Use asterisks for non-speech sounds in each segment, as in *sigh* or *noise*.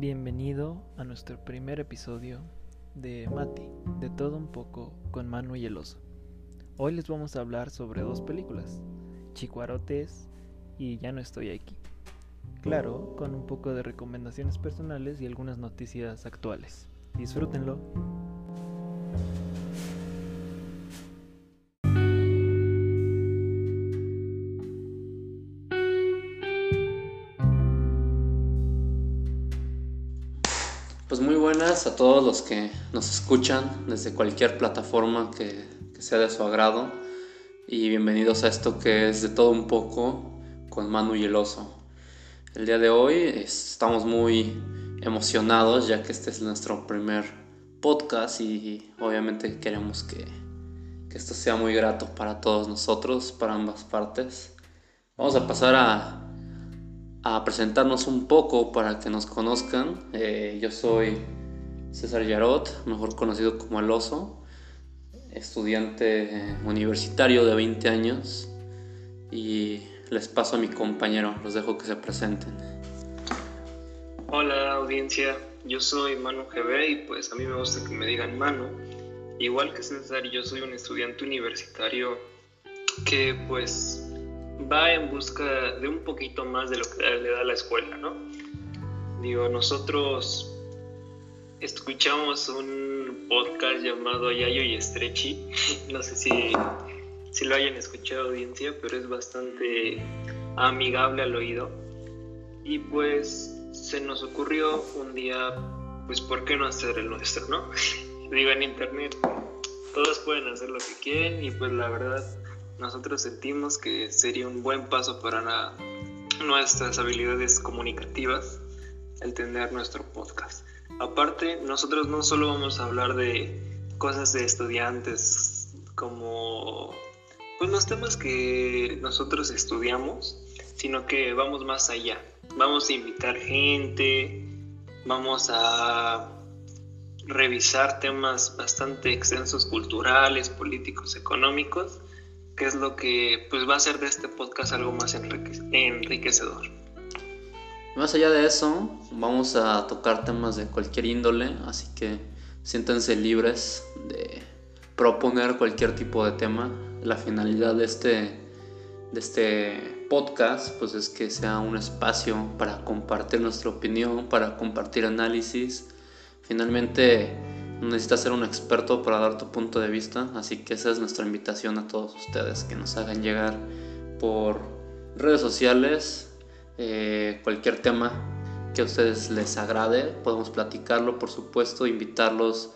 Bienvenido a nuestro primer episodio de Mati, de todo un poco con Manu y el oso. Hoy les vamos a hablar sobre dos películas, Chicuarotes y Ya no estoy aquí. Claro, con un poco de recomendaciones personales y algunas noticias actuales. Disfrútenlo. A todos los que nos escuchan desde cualquier plataforma que, sea de su agrado y bienvenidos a esto que es de todo un poco con Manu y el oso. El día de hoy estamos muy emocionados ya que este es nuestro primer podcast y obviamente queremos que, que esto sea muy grato para todos nosotros, para ambas partes. Vamos a pasar a a presentarnos un poco para que nos conozcan. Eh, yo soy César Yarot, mejor conocido como El Oso, estudiante universitario de 20 años y les paso a mi compañero, los dejo que se presenten. Hola audiencia, yo soy Manu GB y pues a mí me gusta que me digan Manu. Igual que César, yo soy un estudiante universitario que pues va en busca de un poquito más de lo que le da la escuela, ¿no? Digo, nosotros escuchamos un podcast llamado Yayo y Estrechi, no sé si, si lo hayan escuchado audiencia, pero es bastante amigable al oído. Y pues se nos ocurrió un día, pues, ¿por qué no hacer el nuestro, no? *laughs* Digo, en internet todos pueden hacer lo que quieren y pues la verdad nosotros sentimos que sería un buen paso para nuestras habilidades comunicativas el tener nuestro podcast. Aparte, nosotros no solo vamos a hablar de cosas de estudiantes como pues los temas que nosotros estudiamos, sino que vamos más allá. Vamos a invitar gente, vamos a revisar temas bastante extensos culturales, políticos, económicos que es lo que pues va a hacer de este podcast algo más enriquecedor. Más allá de eso, vamos a tocar temas de cualquier índole, así que siéntense libres de proponer cualquier tipo de tema. La finalidad de este, de este podcast pues es que sea un espacio para compartir nuestra opinión, para compartir análisis. Finalmente no necesitas ser un experto para dar tu punto de vista, así que esa es nuestra invitación a todos ustedes, que nos hagan llegar por redes sociales eh, cualquier tema que a ustedes les agrade, podemos platicarlo, por supuesto, invitarlos.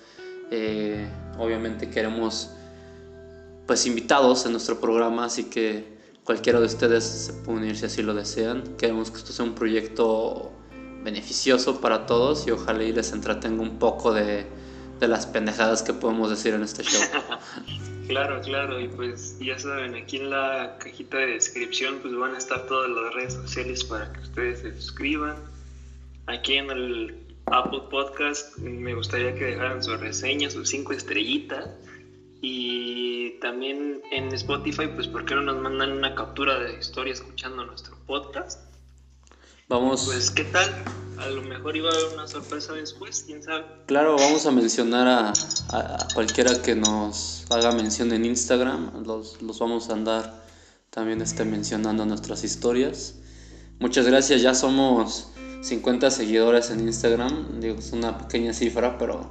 Eh, obviamente queremos pues invitados en nuestro programa, así que cualquiera de ustedes se puede unir si así lo desean. Queremos que esto sea un proyecto beneficioso para todos y ojalá y les entretenga un poco de de las pendejadas que podemos decir en este show. *laughs* claro, claro, y pues ya saben, aquí en la cajita de descripción pues van a estar todas las redes sociales para que ustedes se suscriban. Aquí en el Apple Podcast me gustaría que dejaran su reseña, sus cinco estrellitas. Y también en Spotify, pues ¿por qué no nos mandan una captura de historia escuchando nuestro podcast? Vamos. Pues, ¿qué tal? A lo mejor iba a haber una sorpresa después, quién sabe. Claro, vamos a mencionar a, a, cualquiera que nos haga mención en Instagram. Los, los vamos a andar también este, mencionando nuestras historias. Muchas gracias, ya somos 50 seguidores en Instagram. Digo, es una pequeña cifra, pero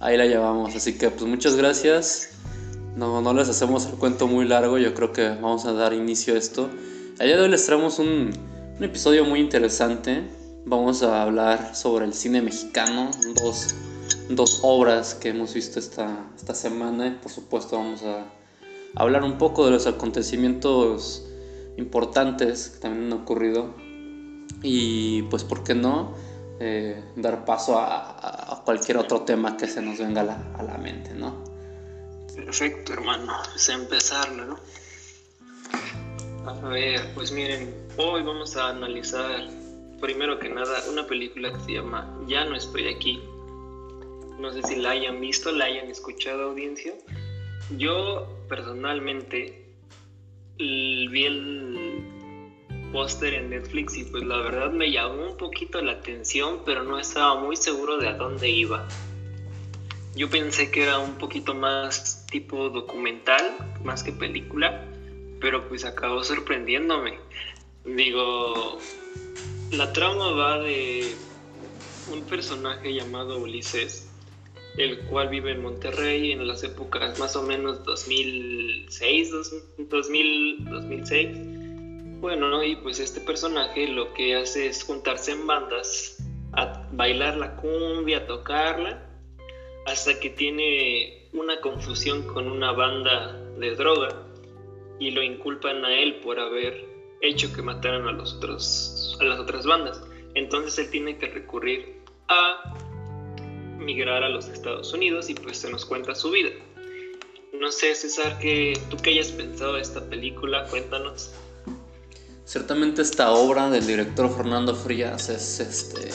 ahí la llevamos. Así que, pues, muchas gracias. No, no les hacemos el cuento muy largo, yo creo que vamos a dar inicio a esto. Allá de hoy les traemos un un episodio muy interesante. Vamos a hablar sobre el cine mexicano, dos, dos obras que hemos visto esta, esta semana por supuesto vamos a hablar un poco de los acontecimientos importantes que también han ocurrido y pues por qué no eh, dar paso a, cualquier otro tema que se nos venga a la, a mente, ¿no? Perfecto, hermano. Es empezar, ¿no? A ver, pues miren, hoy vamos a analizar primero que nada una película que se llama Ya no estoy aquí. No sé si la hayan visto, la hayan escuchado audiencia. Yo personalmente vi el póster en Netflix y pues la verdad me llamó un poquito la atención, pero no estaba muy seguro de a dónde iba. Yo pensé que era un poquito más tipo documental, más que película, pero pues acabó sorprendiéndome. Digo, la trama va de un personaje llamado Ulises, el cual vive en Monterrey en las épocas más o menos 2006, 2000, 2006. Bueno, y pues este personaje lo que hace es juntarse en bandas, a bailar la cumbia, a tocarla, hasta que tiene una confusión con una banda de droga y lo inculpan a él por haber hecho que mataran a, los otros, a las otras bandas. Entonces él tiene que recurrir a migrar a los Estados Unidos y pues se nos cuenta su vida. No sé, César, que tú que hayas pensado de esta película, cuéntanos. Ciertamente esta obra del director Fernando Frías es este,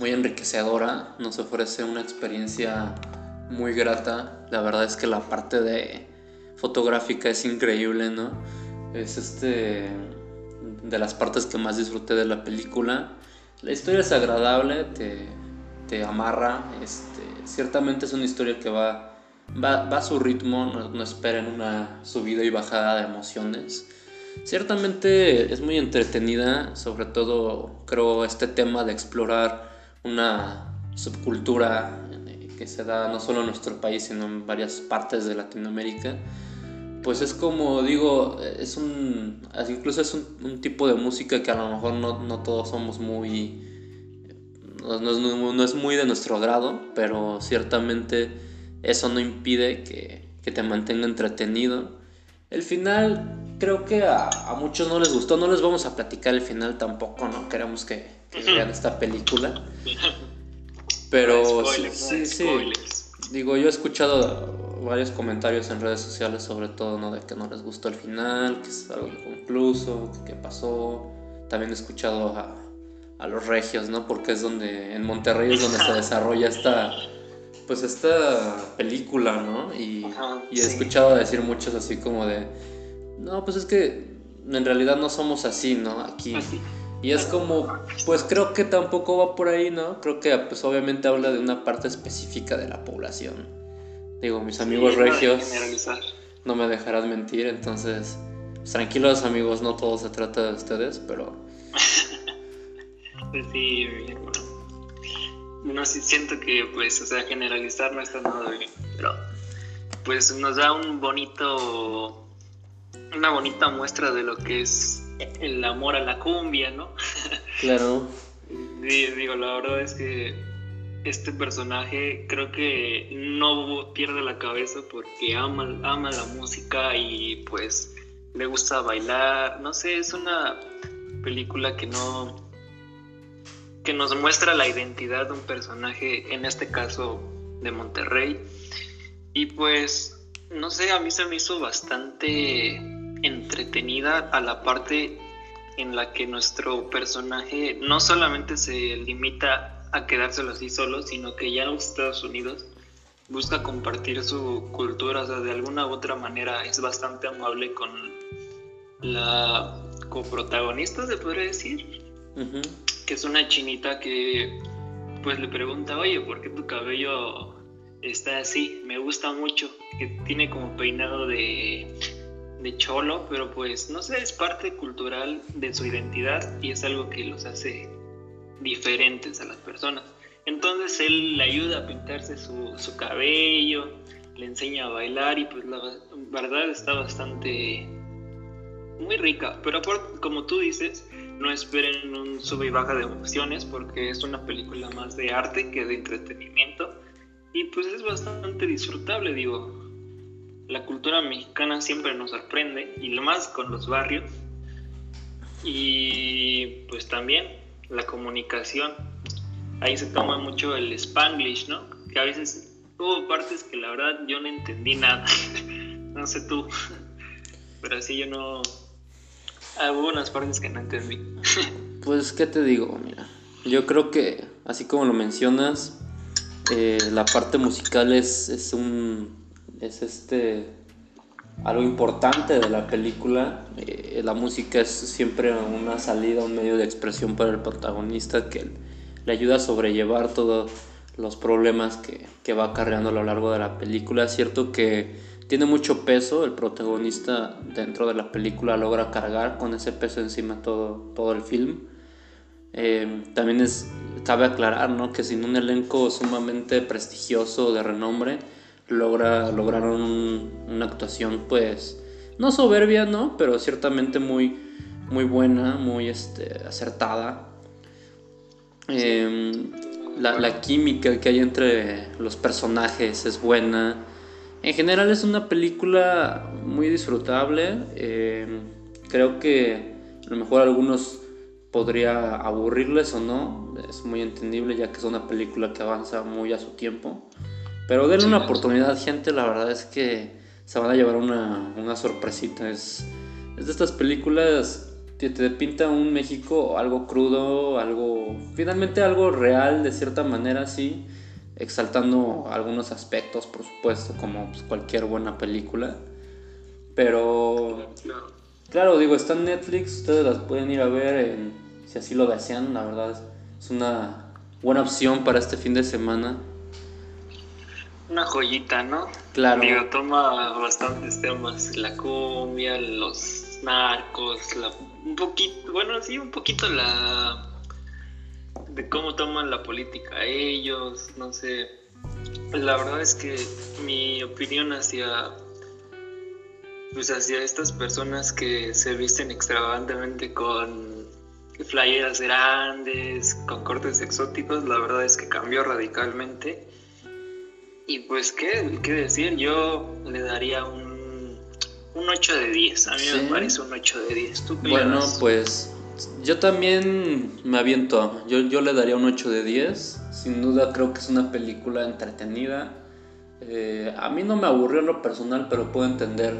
muy enriquecedora, nos ofrece una experiencia muy grata. La verdad es que la parte de fotográfica es increíble, ¿no? Es este de las partes que más disfruté de la película. La historia es agradable, te, te amarra. Este, ciertamente es una historia que va, va, va a su ritmo, no, no, esperen una subida y bajada de emociones. Ciertamente es muy entretenida, sobre todo creo este tema de explorar una subcultura que se da no solo en nuestro país, sino en varias partes de Latinoamérica pues es como digo, es un, incluso es un, tipo de música que a lo mejor no, todos somos muy, no, es muy de nuestro grado, pero ciertamente eso no impide que, te mantenga entretenido. El final creo que a, muchos no les gustó, no les vamos a platicar el final tampoco, no queremos que, vean esta película. Pero sí, sí, sí, digo, yo he escuchado varios comentarios en redes sociales sobre todo, ¿no? De que no les gustó el final, que es algo inconcluso, que qué pasó. También he escuchado a, a, los regios, ¿no? Porque es donde, en Monterrey es donde se desarrolla esta, pues esta película, ¿no? Y, y he escuchado decir muchos así como de, no, pues es que en realidad no somos así, ¿no? Aquí. Y es como, pues creo que tampoco va por ahí, ¿no? Creo que pues obviamente habla de una parte específica de la población. Digo, mis amigos regios no me dejarán mentir, entonces, pues, tranquilos amigos, no todo se trata de ustedes, pero... pues *laughs* sí, no sí siento que, pues, o sea, generalizar no está nada bien, pero pues nos da un bonito, una bonita muestra de lo que es el amor a la cumbia, ¿no? *laughs* Claro. digo, la verdad es que este personaje creo que no pierde la cabeza porque ama, ama la música y pues le gusta bailar. No sé, es una película que no que nos muestra la identidad de un personaje, en este caso de Monterrey. Y pues, no sé, a mí se me hizo bastante entretenida a la parte en la que nuestro personaje no solamente se limita a quedárselo así solo, sino que ya en los Estados Unidos busca compartir su cultura, o sea, de alguna u otra manera es bastante amable con la coprotagonista, se podría decir, que es una chinita que pues le pregunta, oye, ¿por qué tu cabello está así? Me gusta mucho, que tiene como peinado de, de cholo, pero pues no sé, es parte cultural de su identidad y es algo que los hace diferentes a las personas. Entonces él le ayuda a pintarse su, su cabello, le enseña a bailar y pues la verdad está bastante muy rica. Pero como tú dices, no esperen un sube y baja de emociones porque es una película más de arte que de entretenimiento y pues es bastante disfrutable, digo. La cultura mexicana siempre nos sorprende y lo más con los barrios. Y pues también la comunicación. Ahí se toma mucho el spanglish, ¿no? Que a veces hubo partes que la verdad yo no entendí nada. *laughs* no sé tú. *laughs* Pero así yo no... Hubo unas partes que no entendí. *laughs* pues, ¿qué te digo? Mira, yo creo que, así como lo mencionas, eh, la parte musical es, es un... Es este algo importante de la película. Eh, la música es siempre una salida, un medio de expresión para el protagonista que le ayuda a sobrellevar todos los problemas que, que va acarreando a lo largo de la película. Es cierto que tiene mucho peso, el protagonista dentro de la película logra cargar con ese peso encima todo, todo el film. Eh, también es, cabe aclarar ¿no? que sin un elenco sumamente prestigioso de renombre, logra, lograron una actuación pues no soberbia, ¿no? pero ciertamente muy, muy buena, muy este, acertada. Em, la, la, química que hay entre los personajes es buena. En general es una película muy disfrutable. Em, creo que a lo mejor algunos podría aburrirles o no, es muy entendible ya que es una película que avanza muy a su tiempo. Pero denle una oportunidad, gente, la verdad es que se van a llevar una, una sorpresita. Es, es de estas películas que te pinta un México algo crudo, algo, finalmente algo real de cierta manera, sí, exaltando algunos aspectos, por supuesto, como pues, cualquier buena película. Pero, claro, digo, está en Netflix, ustedes las pueden ir a ver en si así lo desean, la verdad es una buena opción para este fin de semana. Una joyita, ¿no? Claro. Digo, toma bastantes temas, la cumbia, los narcos, un poquito, bueno, sí, un poquito la de cómo toman la política ellos, no sé. La verdad es que mi opinión hacia pues hacia estas personas que se visten extravagantemente con playeras grandes, con cortes exóticos, la verdad es que cambió radicalmente. Y pues, ¿qué, qué decir? Yo le daría un, un 8 de 10. A mí me parece un 8 de 10. bueno, pues yo también me aviento. Yo, yo le daría un 8 de 10. Sin duda creo que es una película entretenida. Eh, a mí no me aburrió en lo personal, pero puedo entender.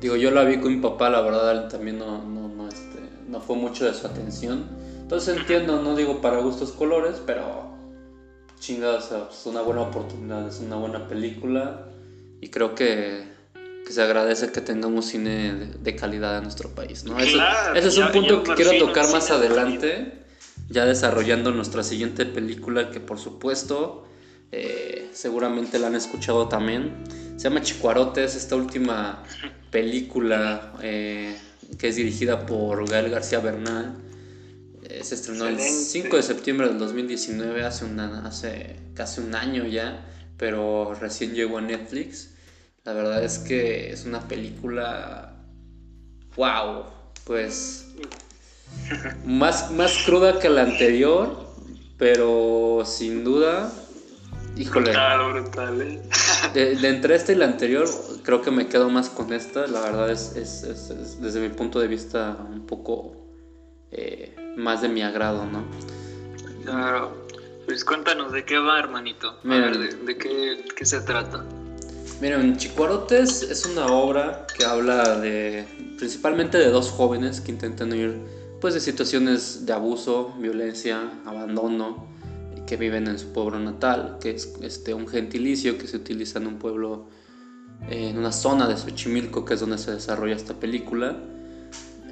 Digo, yo la vi con mi papá, la verdad, también no, no, no, no fue mucho de su atención. Entonces entiendo, no digo para gustos colores, pero chingados, es una buena oportunidad, es una buena película y creo que, que se agradece que tengamos cine de, calidad en nuestro país. ¿no? ese, es un punto que quiero tocar más adelante, ya desarrollando nuestra siguiente película que por supuesto eh, seguramente la han escuchado también. Se llama Chicuarotes, esta última *laughs* película. Eh, que es dirigida por Gael García Bernal. Eh, se estrenó el 5 de septiembre del 2019, hace, hace casi un año ya, pero recién llegó a Netflix. La verdad es que es una película, wow, pues *laughs* más, más cruda que la anterior, pero sin duda Híjole. ¿eh? *laughs* De, entre esta y la anterior, creo que me quedo más con esta. La verdad es, es, desde mi punto de vista, un poco eh, más de mi agrado, ¿no? Claro. Pues cuéntanos de qué va, hermanito. A ver, de, qué, qué, se trata. Miren, Chicuarotes es una obra que habla de principalmente de dos jóvenes que intentan huir pues de situaciones de abuso, violencia, abandono que viven en su pueblo natal, que es este, un gentilicio que se utiliza en un pueblo, en una zona de Xochimilco, que es donde se desarrolla esta película.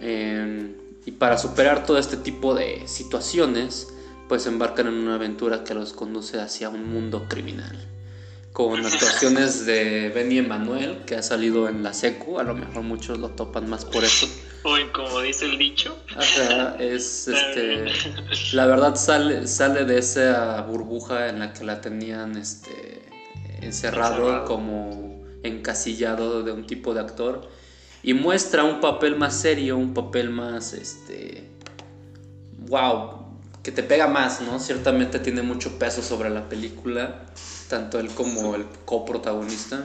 Em, y para superar todo este tipo de situaciones, pues embarcan en una aventura que los conduce hacia un mundo criminal. Con *laughs* actuaciones de Benny Emanuel, que ha salido en la secu, a lo mejor muchos lo topan más por eso. O en como dice el dicho. es *laughs* este. La verdad sale, sale de esa burbuja en la que la tenían este, encerrado, como encasillado de un tipo de actor. Y muestra un papel más serio, un papel más este. Wow, que te pega más, ¿no? Ciertamente tiene mucho peso sobre la película, tanto él como el coprotagonista.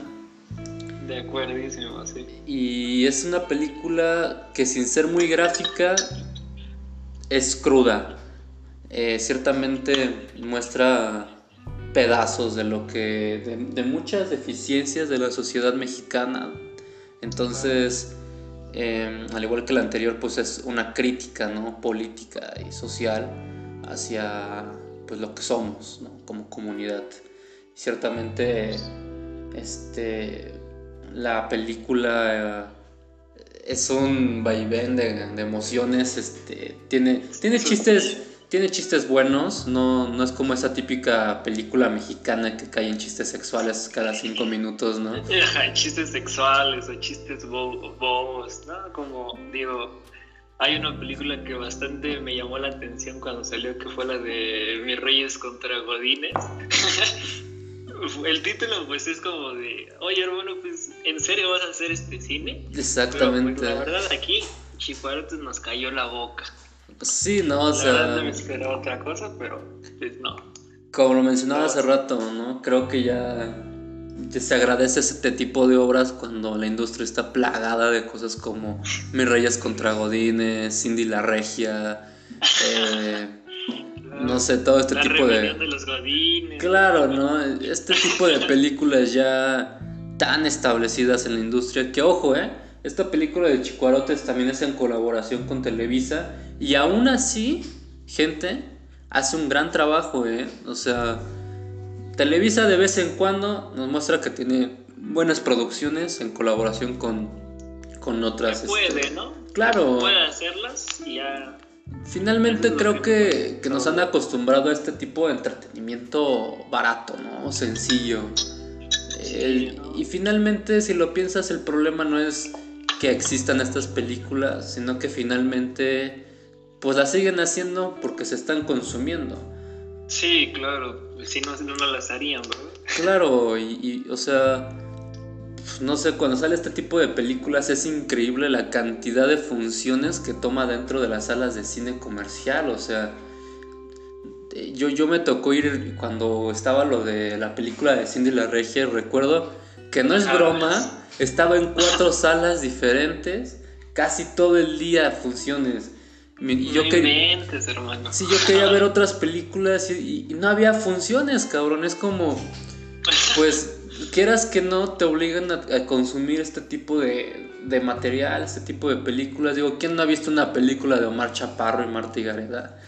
De acuerdísimo, sí. Y es una película que sin ser muy gráfica es cruda. Eh, ciertamente muestra pedazos de lo que. De, muchas deficiencias de la sociedad mexicana. Entonces, em, al igual que la anterior, pues es una crítica ¿no? política y social hacia pues, lo que somos como comunidad. Ciertamente, este la película eh, es un vaivén de, de emociones, este, tiene, tiene chistes tiene chistes buenos, no, no es como esa típica película mexicana que cae en chistes sexuales cada cinco minutos, ¿no? *laughs* chistes sexuales o chistes bobos, ¿no? Como digo, hay una película que bastante me llamó la atención cuando salió, que fue la de Mis Reyes contra Godines. *laughs* El título pues es como de, oye hermano, pues ¿en serio vas a hacer este cine? Pues, Exactamente. la verdad aquí Chicuarotes nos cayó la boca. Sí, no, o sea. no me esperaba otra cosa, pero pues, no. Como lo mencionaba hace rato, ¿no? Creo que ya, se agradece este tipo de obras cuando la industria está plagada de cosas como Mis Reyes contra Godines, Cindy la Regia, eh, no sé, todo este tipo de. de los Godines. Claro, ¿no? Este tipo de películas ya tan establecidas en la industria que, ojo, ¿eh? Esta película de Chicuarotes también es en colaboración con Televisa y aún así, gente, hace un gran trabajo, ¿eh? O sea, Televisa de vez en cuando nos muestra que tiene buenas producciones en colaboración con, con otras. Se puede, este, ¿no? Claro. Puede hacerlas y ya. Finalmente creo que, que, nos han acostumbrado a este tipo de entretenimiento barato, ¿no? Sencillo. Y finalmente, si lo piensas, el problema no es que existan estas películas, sino que finalmente pues las siguen haciendo porque se están consumiendo. Sí, claro, si no, no las harían, ¿verdad? Claro, y, o sea, pues, no sé, cuando sale este tipo de películas es increíble la cantidad de funciones que toma dentro de las salas de cine comercial, o sea, yo, yo me tocó ir cuando estaba lo de la película de Cindy la Regia, recuerdo que no es broma, estaba en cuatro *laughs* salas diferentes, casi todo el día funciones y yo quería, hermano. Sí, yo quería ver *laughs* otras películas y, no había funciones, cabrón. Es como, pues, quieras que no, te obligan a, consumir este tipo de, de, material, este tipo de películas. Digo, ¿quién no ha visto una película de Omar Chaparro y Marta Gareda?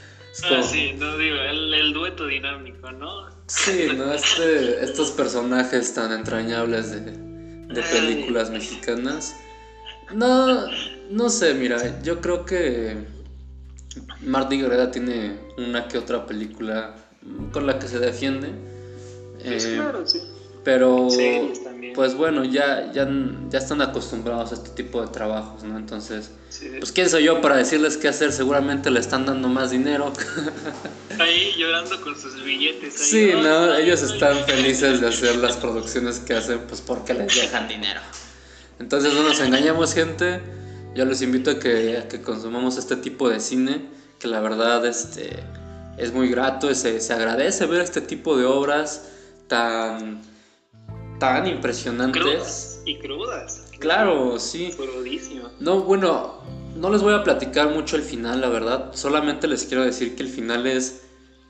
Ah, sí, no digo, el, dueto dinámico, ¿no? Sí, ¿no? Este, estos personajes tan entrañables de, de películas mexicanas. No, no sé, mira, yo creo que Marty Gareda tiene una que otra película con la que se defiende. Pues eh, claro, sí. Pero, pues bueno, ya, ya, ya están acostumbrados a este tipo de trabajos, ¿no? Entonces, pues quién soy yo para decirles qué hacer, seguramente le están dando más dinero. Ahí llorando con sus billetes. sí, ¿no? Ellos están felices de hacer las producciones que hacen, pues porque les dejan dinero. Entonces no nos engañamos, gente yo les invito a que, que consumamos este tipo de cine, que la verdad este, es muy grato, se, se agradece ver este tipo de obras tan, tan impresionantes. y crudas. Claro, sí. No, bueno, no les voy a platicar mucho el final, la verdad. Solamente les quiero decir que el final es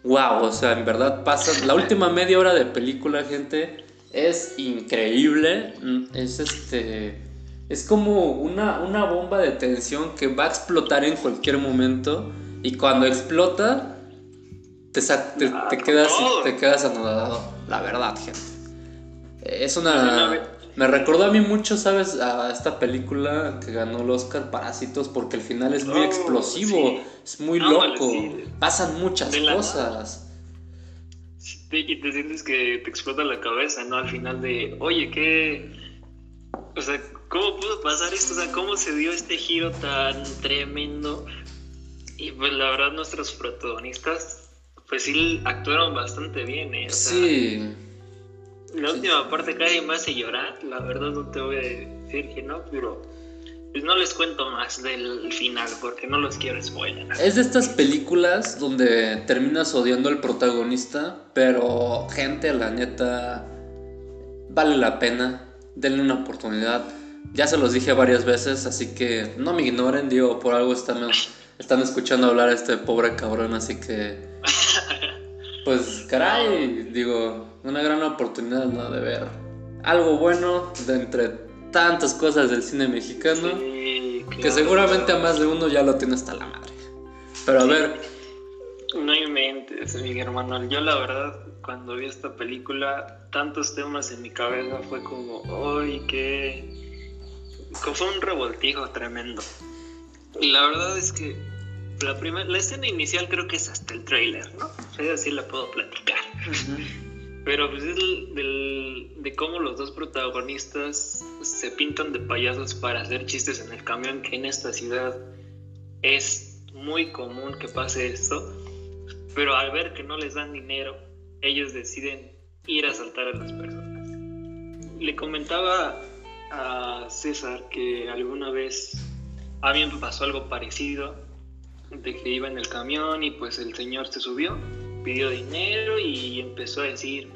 wow. O sea, en verdad pasa. La *laughs* última media hora de película, gente, es increíble. Es este es como una, una bomba de tensión que va a explotar en cualquier momento y cuando explota te, te, ah, quedas, te quedas anodado, la verdad, gente. Es una... Me recordó a mí mucho, ¿sabes? A esta película que ganó el Oscar Parásitos porque el final es muy oh, explosivo, es muy loco, pasan muchas cosas. y te sientes que te explota la cabeza, ¿no? Al final de, oye, ¿qué? O sea, ¿cómo pudo pasar esto? O sea, ¿cómo se dio este giro tan tremendo? Y pues la verdad nuestros protagonistas, pues sí actuaron bastante bien, ¿eh? sí. La última parte casi me hace llorar, la verdad no te voy a decir que no, pero pues no les cuento más del final porque no los quiero spoiler. Es de estas películas donde terminas odiando al protagonista, pero gente, la neta, vale la pena denle una oportunidad. Ya se los dije varias veces, así que no me ignoren, digo, por algo están, están escuchando hablar a este pobre cabrón, así que... *laughs* Pues caray, digo, una gran oportunidad ¿no? de ver algo bueno de entre tantas cosas del cine mexicano, que seguramente a más de uno ya lo tiene hasta la madre. Pero a ver, No inventes, mi hermano. Yo la verdad, cuando vi esta película, tantos temas en mi cabeza fue como, ¡ay, qué! Fue un revoltijo tremendo. Y la verdad es que la, primera, la escena inicial creo que es hasta el trailer, ¿no? así la puedo platicar. Pero pues es del, de cómo los dos protagonistas se pintan de payasos para hacer chistes en el camión, que en esta ciudad es muy común que pase esto. Pero al ver que no les dan dinero, ellos deciden ir a asaltar a las personas. Le comentaba a César que alguna vez a mí me pasó algo parecido, de que iba en el camión y pues el señor se subió pidió dinero y empezó a decir,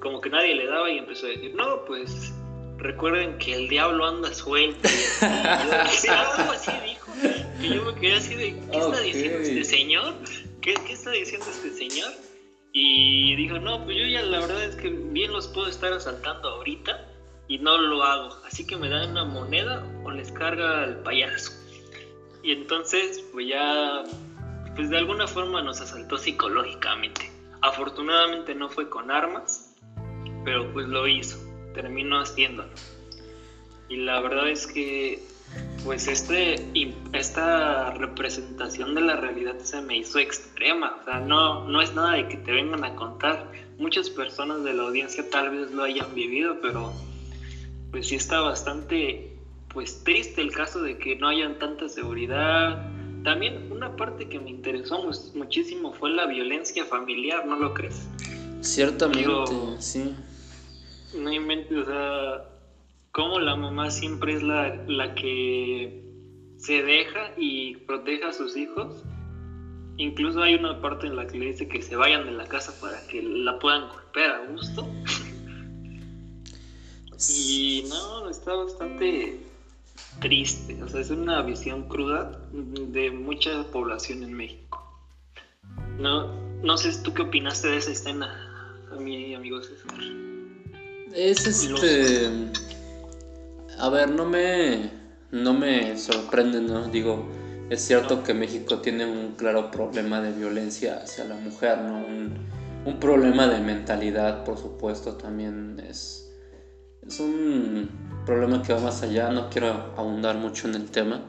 como que nadie le daba y empezó a decir, no, pues recuerden que el diablo anda suelto. Y *laughs* algo así dijo, que yo me quedé así de, ¿qué está diciendo este señor? ¿Qué, ¿Qué está diciendo este señor? Y dijo, no, pues yo ya la verdad es que bien los puedo estar asaltando ahorita y no lo hago. Así que me dan una moneda o les carga el payaso. Y entonces, pues ya pues de alguna forma nos asaltó psicológicamente. Afortunadamente no fue con armas, pero pues lo hizo, terminó haciéndolo. Y la verdad es que pues este, esta representación de la realidad se me hizo extrema. O sea, no, no es nada de que te vengan a contar. Muchas personas de la audiencia tal vez lo hayan vivido, pero pues sí está bastante pues triste el caso de que no hayan tanta seguridad, también una parte que me interesó muchísimo fue la violencia familiar, ¿no lo crees? Ciertamente, sí. No inventes, o sea, cómo la mamá siempre es la, la que se deja y protege a sus hijos. Incluso hay una parte en la que le dice que se vayan de la casa para que la puedan golpear a gusto. *laughs* y no, está bastante triste, o sea, es una visión cruda de mucha población en México. No, no sé, ¿tú qué opinaste de esa escena, a mi amigo César? Es este... A ver, no me, no me sorprende, ¿no? Digo, es cierto que México tiene un claro problema de violencia hacia la mujer, ¿no? Un, un problema de mentalidad, por supuesto, también es, es un problema que va más allá, no quiero ahondar mucho en el tema,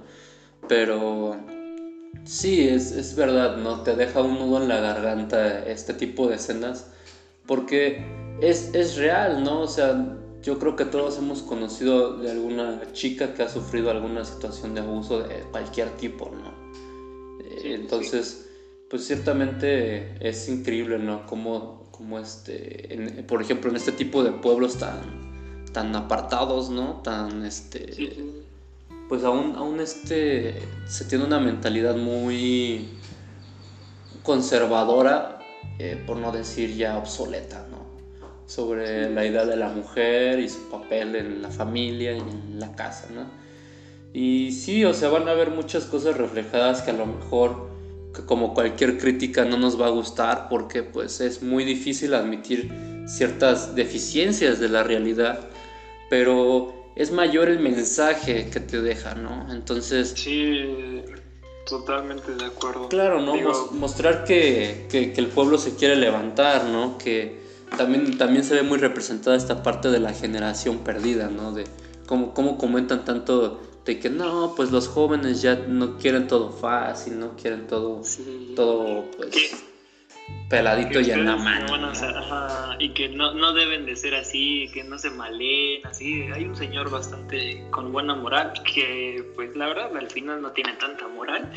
pero sí, es, es verdad, ¿no? Te deja un nudo en la garganta este tipo de escenas, porque es, es real, ¿no? O sea, yo creo que todos hemos conocido de alguna chica que ha sufrido alguna situación de abuso de cualquier tipo, ¿no? Entonces, pues ciertamente es increíble, ¿no? Como, como este, por ejemplo, en este tipo de pueblos tan, tan apartados, ¿no? Tan, este, pues aún, aún este, se tiene una mentalidad muy conservadora, eh, por no decir ya obsoleta, ¿no? Sobre la idea de la mujer y su papel en la familia y en la casa, ¿no? Y sí, o sea, van a haber muchas cosas reflejadas que a lo mejor, que como cualquier crítica, no nos va a gustar porque pues es muy difícil admitir ciertas deficiencias de la realidad pero es mayor el mensaje que te deja, ¿no? Entonces... Sí, totalmente de acuerdo. Claro, ¿no? mostrar que, el pueblo se quiere levantar, ¿no? Que también, también se ve muy representada esta parte de la generación perdida, ¿no? De cómo, cómo comentan tanto de que no, pues los jóvenes ya no quieren todo fácil, no quieren todo, todo pues peladito y en la mano. y que no, no deben de ser así, que no se malen, así. Hay un señor bastante con buena moral que, pues la verdad, al final no tiene tanta moral,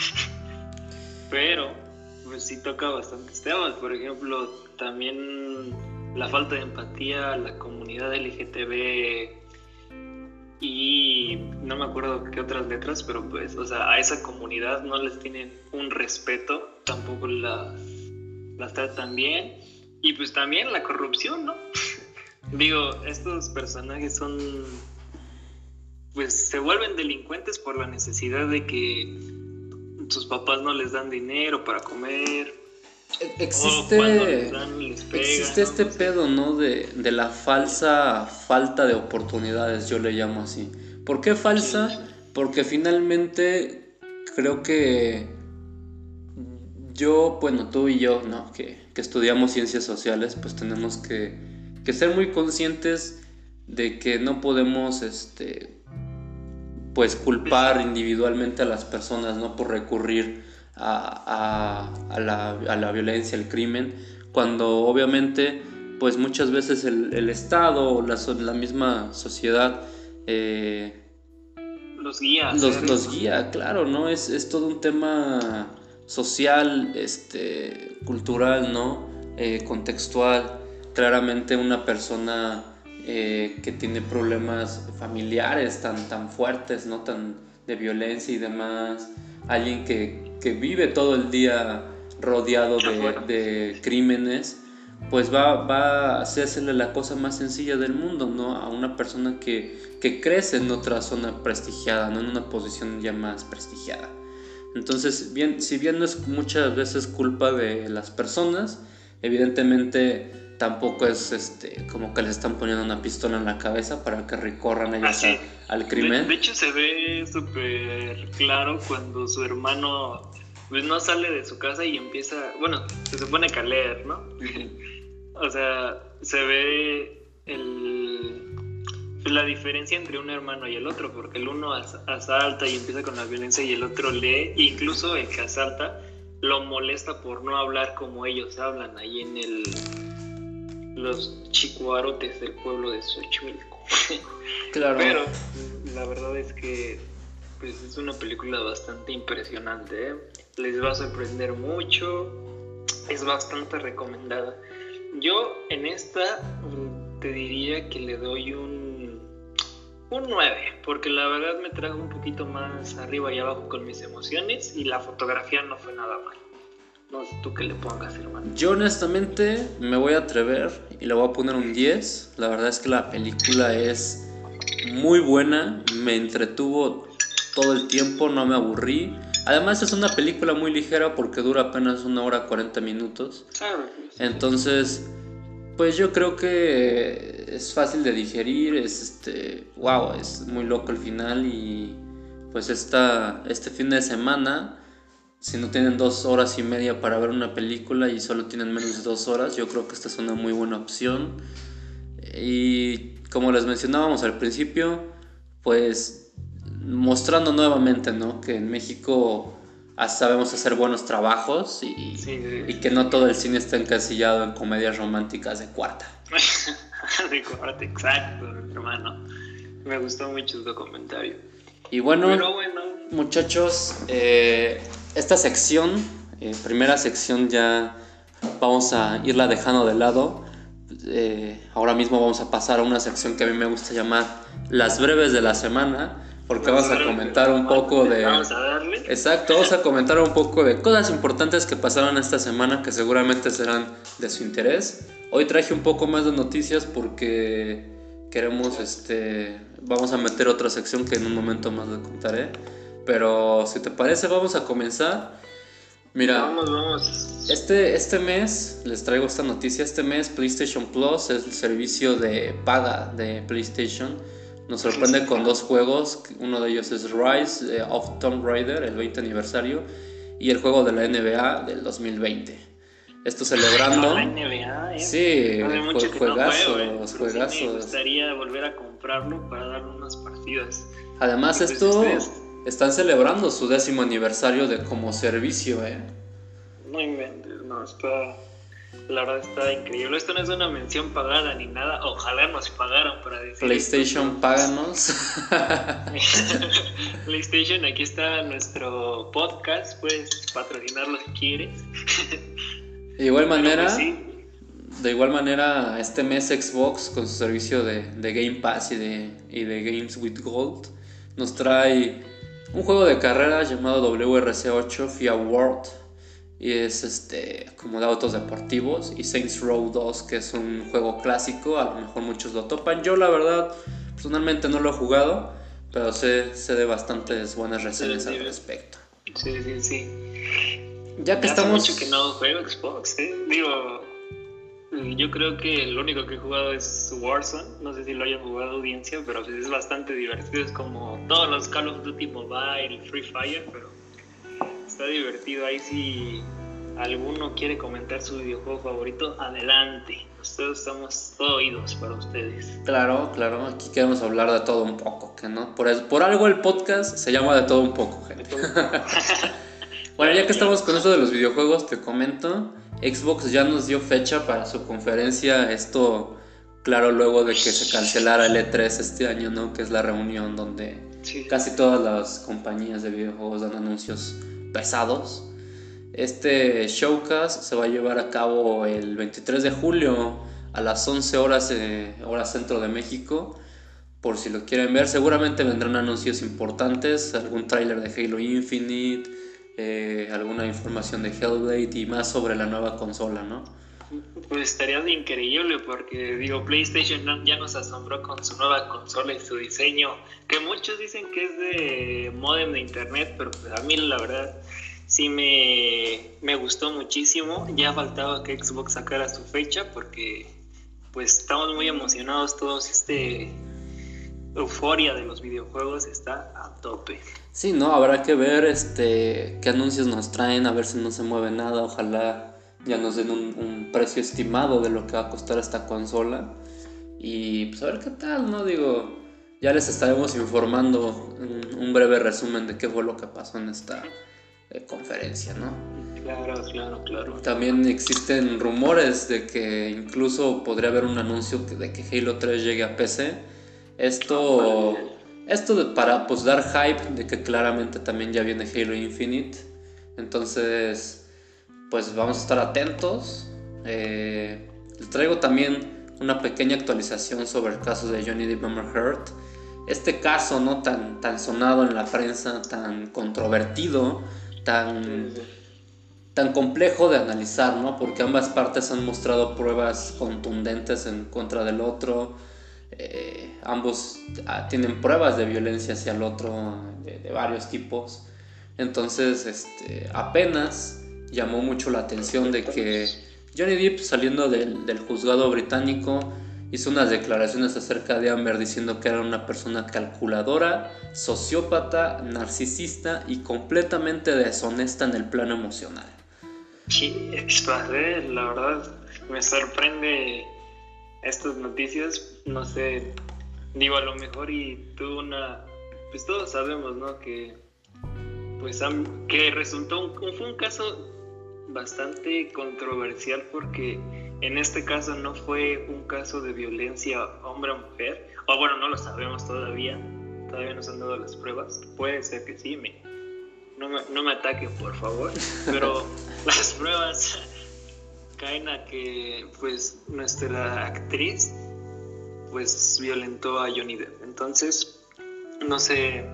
*laughs* pero pues sí toca bastantes temas. Por ejemplo, también la falta de empatía a la comunidad LGTB y no me acuerdo qué otras letras, pero pues, o sea, a esa comunidad no les tienen un respeto, tampoco las las tratan bien. Y pues también la corrupción, ¿no? *laughs* Digo, estos personajes son, pues se vuelven delincuentes por la necesidad de que sus papás no les dan dinero para comer. Existe, existe este pedo, ¿no? De, de, la falsa falta de oportunidades, yo le llamo así. ¿Por qué falsa? Porque finalmente creo que yo, bueno, tú y yo, ¿no? Que, que estudiamos ciencias sociales, pues tenemos que, que, ser muy conscientes de que no podemos, este, pues culpar individualmente a las personas, ¿no? Por recurrir a, a, a, la, a la, violencia, al crimen, cuando obviamente, pues muchas veces el, el Estado o la, la misma sociedad... Eh, los guía. Los, los, guía, claro, ¿no? Es, es todo un tema social, este, cultural, ¿no? Eh, contextual. Claramente una persona eh, que tiene problemas familiares tan, tan fuertes, ¿no? Tan de violencia y demás. Alguien que, que vive todo el día rodeado de, de crímenes, pues va, va, a hacerle la cosa más sencilla del mundo, ¿no? A una persona que, que crece en otra zona prestigiada, ¿no? En una posición ya más prestigiada. Entonces, bien, si bien no es muchas veces culpa de las personas, evidentemente tampoco es este como que les están poniendo una pistola en la cabeza para que recorran ellos ah, al crimen. De, de, hecho, se ve súper claro cuando su hermano pues, no sale de su casa y empieza, bueno, se supone que a leer, ¿no? *laughs* o sea, se ve el la diferencia entre un hermano y el otro, porque el uno asalta y empieza con la violencia y el otro lee, e incluso el que asalta lo molesta por no hablar como ellos hablan ahí en el los chicuarotes del pueblo de Xochimilco. *laughs* Claro. Pero la verdad es que pues, es una película bastante impresionante, ¿eh? les va a sorprender mucho, es bastante recomendada. Yo en esta te diría que le doy un un 9, porque la verdad me trajo un poquito más arriba y abajo con mis emociones y la fotografía no fue nada mal. No sé tú qué le pongas, hermano. Yo honestamente me voy a atrever y le voy a poner un 10. La verdad es que la película es muy buena, me entretuvo todo el tiempo, no me aburrí. Además es una película muy ligera porque dura apenas una hora 40 minutos. Entonces pues yo creo que es fácil de digerir, es este, wow, es muy loco el final y pues esta, este fin de semana, si no tienen dos horas y media para ver una película y solo tienen menos de dos horas, yo creo que esta es una muy buena opción. Y como les mencionábamos al principio, pues mostrando nuevamente, ¿no? Que en México sabemos hacer buenos trabajos y, y, que no todo el cine está encasillado en comedias románticas de cuarta. *laughs* *laughs* exacto, hermano. Me gustó mucho tu comentario. Y bueno, muchachos, eh, esta sección, eh, primera sección ya vamos a irla dejando de lado. Eh, ahora mismo vamos a pasar a una sección que a mí me gusta llamar las breves de la semana porque vamos, a comentar un poco de... Vamos a darle. Exacto, vamos a comentar un poco de cosas importantes que pasaron esta semana que seguramente serán de su interés. Hoy traje un poco más de noticias porque queremos, este, vamos a meter otra sección que en un momento más le contaré. Pero si te parece, vamos a comenzar. Mira, vamos, vamos. Este, este mes les traigo esta noticia. Este mes PlayStation Plus es el servicio de paga de PlayStation nos sorprende con dos juegos, uno de ellos es Rise eh, of Tomb Raider, el 20 aniversario, y el juego de la NBA del 2020. Esto celebrando... *laughs* La NBA, ¿eh? Sí, juegazos, no juegazos. me gustaría volver a comprarlo para dar unas partidas. Además pues, esto... Están celebrando su décimo aniversario de como servicio, ¿eh? No inventes, no, está la verdad está increíble. Esto no es una mención pagada ni nada. Ojalá nos pagaran para decir. PlayStation, páganos. *laughs* *laughs* PlayStation, aquí está nuestro podcast. Puedes patrocinarlo si quieres. De igual manera. Pues de igual manera, este mes Xbox con su servicio de, de Game Pass y de, y de Games with Gold nos trae un juego de carreras llamado WRC8 FIA World y es este como de autos deportivos y Saints Row 2 que es un juego clásico a lo mejor muchos lo topan. Yo la verdad personalmente no lo he jugado pero sé, sé de bastantes buenas reseñas al respecto. Sí sí sí ya que Hace estamos mucho que no juego Xbox ¿eh? digo yo creo que el único que he jugado es Warzone no sé si lo hayan jugado audiencia pero es bastante divertido es como todos los Call of Duty Mobile Free Fire pero está divertido. Ahí sí alguno quiere comentar su videojuego favorito, adelante. Nosotros estamos todo oídos para ustedes. Claro, claro, aquí queremos hablar de todo un poco, no, por, por algo el podcast se llama de todo un poco, gente. *laughs* bueno, ya que estamos con eso de los videojuegos, te comento, Xbox ya nos dio fecha para su conferencia, esto claro luego de que se cancelara el E3 este año, ¿no? Que es la reunión donde casi todas las compañías de videojuegos dan anuncios pesados. Este showcase se va a llevar a cabo el 23 de julio a las 11 horas hora centro de México. Por si lo quieren ver, seguramente vendrán anuncios importantes, algún tráiler de Halo Infinite, eh, alguna información de Hellblade y más sobre la nueva consola, ¿no? Pues estaría increíble porque digo, PlayStation ya nos asombró con su nueva consola y su diseño, que muchos dicen que es de modem de internet, pero pues a mí la verdad sí me, me gustó muchísimo. Ya faltaba que Xbox sacara su fecha porque pues estamos muy emocionados todos. Este euforia de los videojuegos está a tope. Sí, no, habrá que ver este qué anuncios nos traen, a ver si no se mueve nada, ojalá ya nos den un, precio estimado de lo que va a costar esta consola y pues a ver qué tal, ¿no? Digo, ya les estaremos informando un breve resumen de qué fue lo que pasó en esta conferencia, ¿no? Claro, claro, claro. También existen rumores de que incluso podría haber un anuncio de que Halo 3 llegue a PC. Esto, esto para pues dar hype de que claramente también ya viene Halo Infinite. Entonces, pues vamos a estar atentos. Eh, les traigo también una pequeña actualización sobre el caso de Johnny Depp Amber Heard. Este caso no tan, tan sonado en la prensa, tan controvertido, tan, tan complejo de analizar, ¿no? Porque ambas partes han mostrado pruebas contundentes en contra del otro. Eh, ambos ah, tienen pruebas de violencia hacia el otro de, varios tipos. Entonces, este, apenas llamó mucho la atención de que Johnny Depp saliendo del, juzgado británico hizo unas declaraciones acerca de Amber diciendo que era una persona calculadora, sociópata, narcisista y completamente deshonesta en el plano emocional. Sí, la verdad me sorprende estas noticias, no sé, digo a lo mejor y tuvo una, pues todos sabemos, ¿no? Que pues que resultó un, fue un caso bastante controversial porque en este caso no fue un caso de violencia hombre mujer, o bueno, no lo sabemos todavía, todavía no se han dado las pruebas, puede ser que sí, me, no, me, no me ataquen por favor, *laughs* pero las pruebas caen a que pues nuestra actriz pues violentó a Johnny Depp, entonces no sé,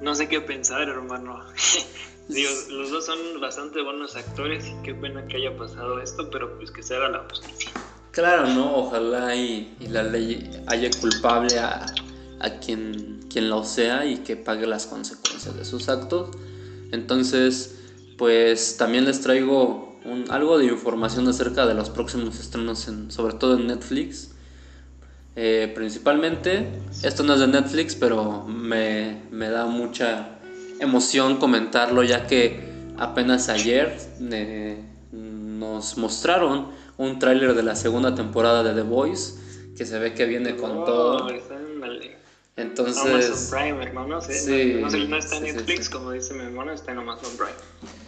no sé qué pensar hermano. *laughs* Digo, los dos son bastante buenos actores y qué pena que haya pasado esto, pero pues que se haga la justicia. Claro, ¿no? Ojalá y, la ley haya culpable a, a quien, quien lo sea y que pague las consecuencias de sus actos. Entonces, pues también les traigo un, algo de información acerca de los próximos estrenos, en, sobre todo en Netflix. Eh, principalmente, esto no es de Netflix, pero me, me da mucha emoción comentarlo ya que apenas ayer eh, nos mostraron un tráiler de la segunda temporada de The Voice que se ve que viene con oh, todo. Entonces, Amazon Prime, hermano, sí, no, no, está en Netflix, como dice mi hermano, está en Amazon Prime.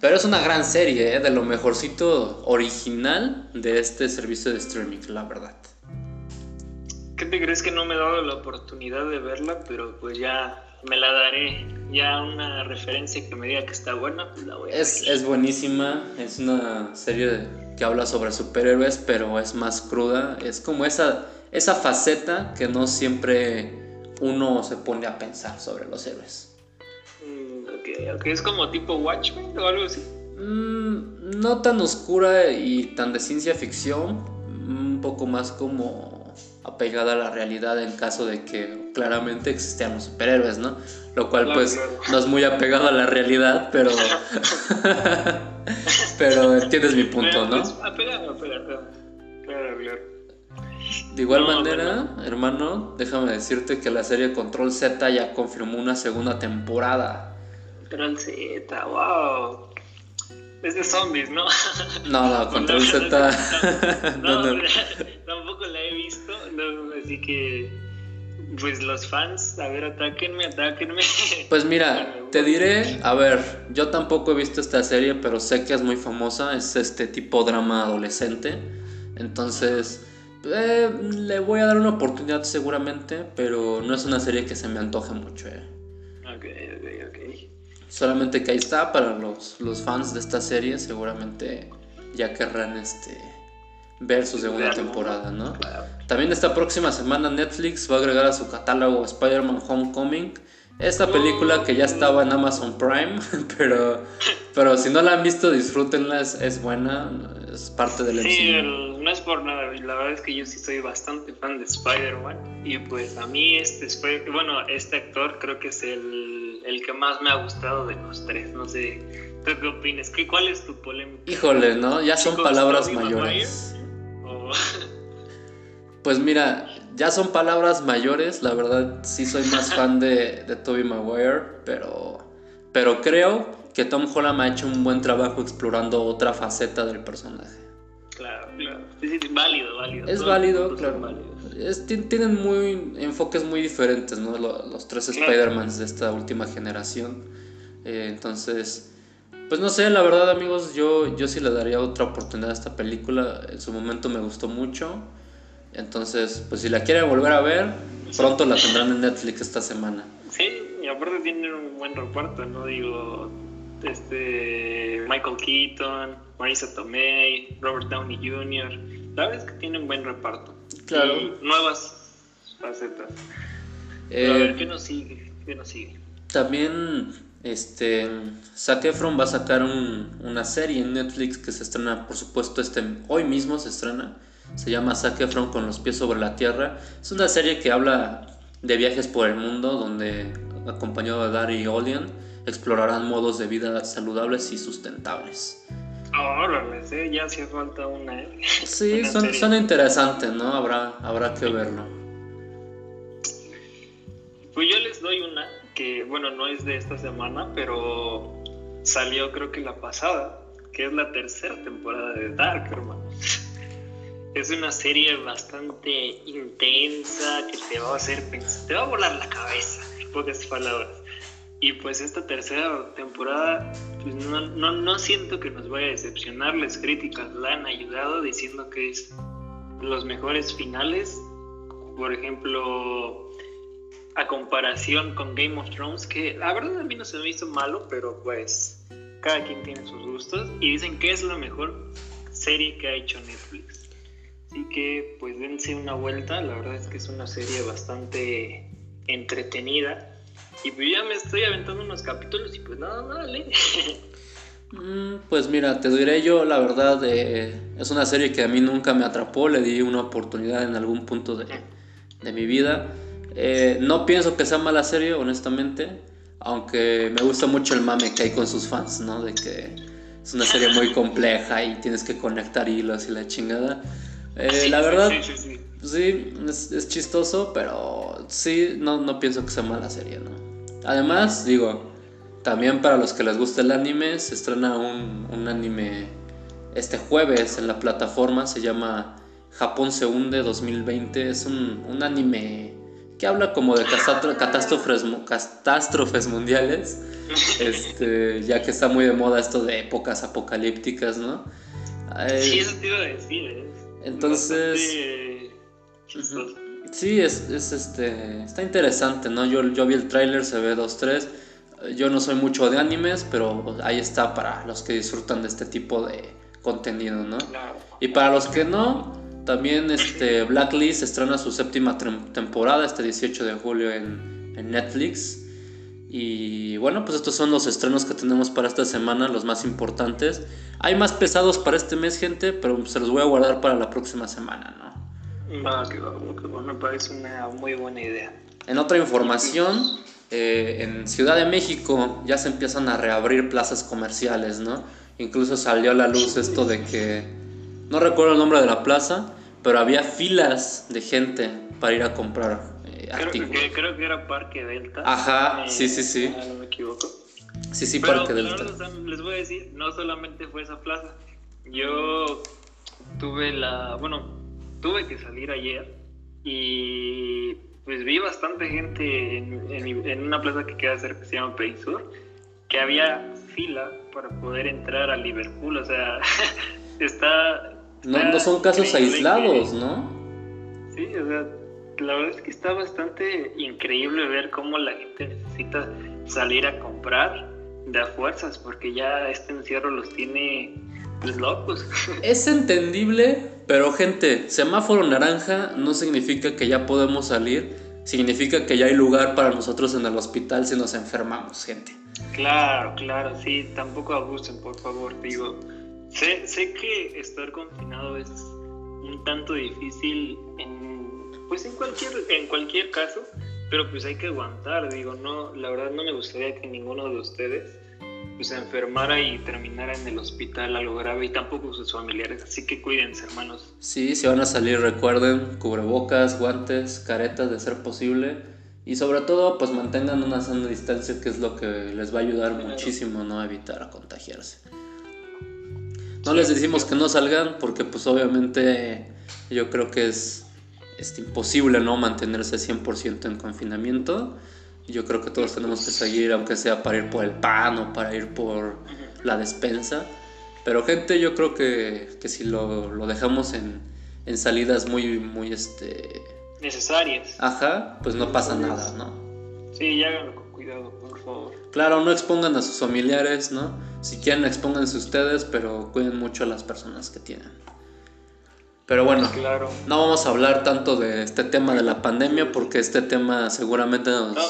Pero es una gran serie, ¿eh? de lo mejorcito original de este servicio de streaming, la verdad. ¿Qué te crees que no me he dado la oportunidad de verla? Pero pues ya me la daré. Ya una referencia que me diga que está buena, pues la voy a es, Es buenísima, es una serie que habla sobre superhéroes, pero es más cruda. Es como esa, esa faceta que no siempre uno se pone a pensar sobre los héroes. Ok, es como tipo Watchmen o algo así. Mm, no tan oscura y tan de ciencia ficción, un poco más como apegada a la realidad en caso de que claramente existían los superhéroes, ¿no? Lo cual pues no es muy apegado a la realidad, pero *laughs* pero entiendes mi punto, ¿no? Pues, apegado, apegado. Claro, claro. De igual manera, hermano, déjame decirte que la serie Control Z ya confirmó una segunda temporada. Control Z, wow. Es de zombies, ¿no? *laughs* No, no, Control Z. no, no, *laughs* tampoco la he visto, así que pues los fans, a ver, atáquenme, atáquenme. Pues mira, *laughs* te diré, a ver, yo tampoco he visto esta serie, pero sé que es muy famosa, es este tipo drama adolescente. Entonces, eh, le voy a dar una oportunidad seguramente, pero no es una serie que se me antoje mucho. Eh. Ok, ok, ok. Solamente que ahí está para los, los fans de esta serie, seguramente ya querrán este ver su segunda temporada, ¿no? También esta próxima semana Netflix va a agregar a su catálogo Spider-Man Homecoming. Esta película que ya estaba en Amazon Prime, *laughs* pero, pero si no la han visto, disfrútenla, es, buena, es parte del Sí, no es por nada, la verdad es que yo sí soy bastante fan de Spider-Man y pues a mí este, bueno, este actor creo que es el, el que más me ha gustado de los tres, no sé, ¿tú qué opinas? ¿Qué, ¿Cuál es tu polémica? Híjole, ¿no? Ya son palabras mayores. *laughs* Pues mira, ya son palabras mayores, la verdad sí soy más fan de, de Tobey Maguire, pero, pero creo que Tom Holland ha hecho un buen trabajo explorando otra faceta del personaje. Claro, claro. válido, válido. Es válido, claro. tienen muy enfoques muy diferentes, ¿no? Los, tres Spider-Mans de esta última generación. Eh, entonces, pues no sé, la verdad amigos, yo, yo sí le daría otra oportunidad a esta película. En su momento me gustó mucho. Entonces, pues si la quieren volver a ver, pronto la tendrán en Netflix esta semana. Sí, y aparte tienen un buen reparto, ¿no? Digo, este Michael Keaton, Marisa Tomei, Robert Downey Jr. La verdad es que tienen buen reparto. Claro. nuevas facetas. Eh, a ver, ¿qué nos sigue? ¿Qué nos sigue? También, este, Zac Efron va a sacar una serie en Netflix que se estrena, por supuesto, este, hoy mismo se estrena se llama Zac Efron con los pies sobre la tierra. Es una serie que habla de viajes por el mundo donde, acompañado de Dari y Olian, explorarán modos de vida saludables y sustentables. Órale, sí, ya hacía falta una. ¿eh? Sí, *laughs* son, interesantes, ¿no? Habrá, habrá que verlo. Pues yo les doy una que, bueno, no es de esta semana, pero salió creo que la pasada, que es la tercera temporada de Dark, hermano. *laughs* Es una serie bastante intensa que te va a hacer pensar, te va a volar la cabeza, en pocas palabras. Y pues esta tercera temporada, pues no, no, no siento que nos vaya a decepcionar. Las críticas la han ayudado diciendo que es los mejores finales. Por ejemplo, a comparación con Game of Thrones, que la verdad a mí no se me hizo malo, pero pues cada quien tiene sus gustos. Y dicen que es la mejor serie que ha hecho Netflix. Así que pues dense una vuelta, la verdad es que es una serie bastante entretenida. Y pues ya me estoy aventando unos capítulos y pues nada, nada, *laughs* mm, Pues mira, te diré yo, la verdad, eh, es una serie que a mí nunca me atrapó, le di una oportunidad en algún punto de, de mi vida. Eh, no pienso que sea mala serie, honestamente, aunque me gusta mucho el mame que hay con sus fans, ¿no? De que es una serie muy compleja y tienes que conectar hilos y la chingada. Eh, la verdad, sí, es, chistoso, pero sí, no, no pienso que sea mala serie, ¿no? Además, digo, también para los que les gusta el anime, se estrena un, un anime este jueves en la plataforma, se llama Japón se hunde 2020, es un, un anime que habla como de catástrofes, catástrofes mundiales, *laughs* este, ya que está muy de moda esto de épocas apocalípticas, ¿no? sí, eso te iba a decir, ¿eh? Entonces. Sí, es, este. Está interesante, ¿no? Yo, yo vi el tráiler, se ve 2-3. Yo no soy mucho de animes, pero ahí está para los que disfrutan de este tipo de contenido, ¿no? Y para los que no, también este Blacklist estrena su séptima temporada este 18 de julio en, en Netflix. Y bueno, pues estos son los estrenos que tenemos para esta semana, los más importantes. Hay más pesados para este mes, gente, pero se los voy a guardar para la próxima semana, ¿no? Va, que va, me parece una muy buena idea. En otra información, eh, en Ciudad de México ya se empiezan a reabrir plazas comerciales, ¿no? Incluso salió a la luz esto de que, no recuerdo el nombre de la plaza, pero había filas de gente para ir a comprar creo, que, creo que era Parque Delta. Ajá, sí, sí, sí. no me equivoco. Sí, sí, Pero Parque la Delta. verdad, les voy a decir, no solamente fue esa plaza. Yo tuve la, bueno, tuve que salir ayer y pues vi bastante gente en, en- en una plaza que queda cerca que se llama Perisur, que había fila para poder entrar a Liverpool, o sea, *laughs* está... No, no son casos aislados, que- ¿no? Sí, o sea, la verdad es que está bastante increíble ver cómo la gente necesita salir a comprar de a fuerzas, porque ya este encierro los tiene pues, locos. *laughs* Es entendible, pero gente, semáforo naranja no significa que ya podemos salir, significa que ya hay lugar para nosotros en el hospital si nos enfermamos, gente. Claro, claro, sí, tampoco abusen, por favor, digo. Sé, sé que estar confinado es un tanto difícil en, pues en cualquier, en cualquier caso, pero pues hay que aguantar, digo, no, la verdad no me gustaría que ninguno de ustedes pues se enfermara y terminara en el hospital a lo grave y tampoco sus familiares, así que cuídense, hermanos. Sí, si van a salir recuerden cubrebocas, guantes, caretas de ser posible y sobre todo pues mantengan una sana distancia que es lo que les va a ayudar Claro. muchísimo ¿no? a evitar a contagiarse. No les decimos que no salgan porque pues obviamente yo creo que es, es imposible no mantenerse 100% en confinamiento. Yo creo que todos tenemos que seguir aunque sea para ir por el pan o para ir por la despensa. Pero gente, yo creo que, que si lo, lo dejamos en, en salidas muy, muy, este, Necesarias. ajá, pues no pasa nada, ¿no? Sí, háganlo con cuidado, por favor. Claro, no expongan a sus familiares, ¿no? Si quieren, expónganse ustedes, pero cuiden mucho a las personas que tienen. Pero bueno, Claro. no vamos a hablar tanto de este tema de la pandemia porque este tema seguramente nos, No.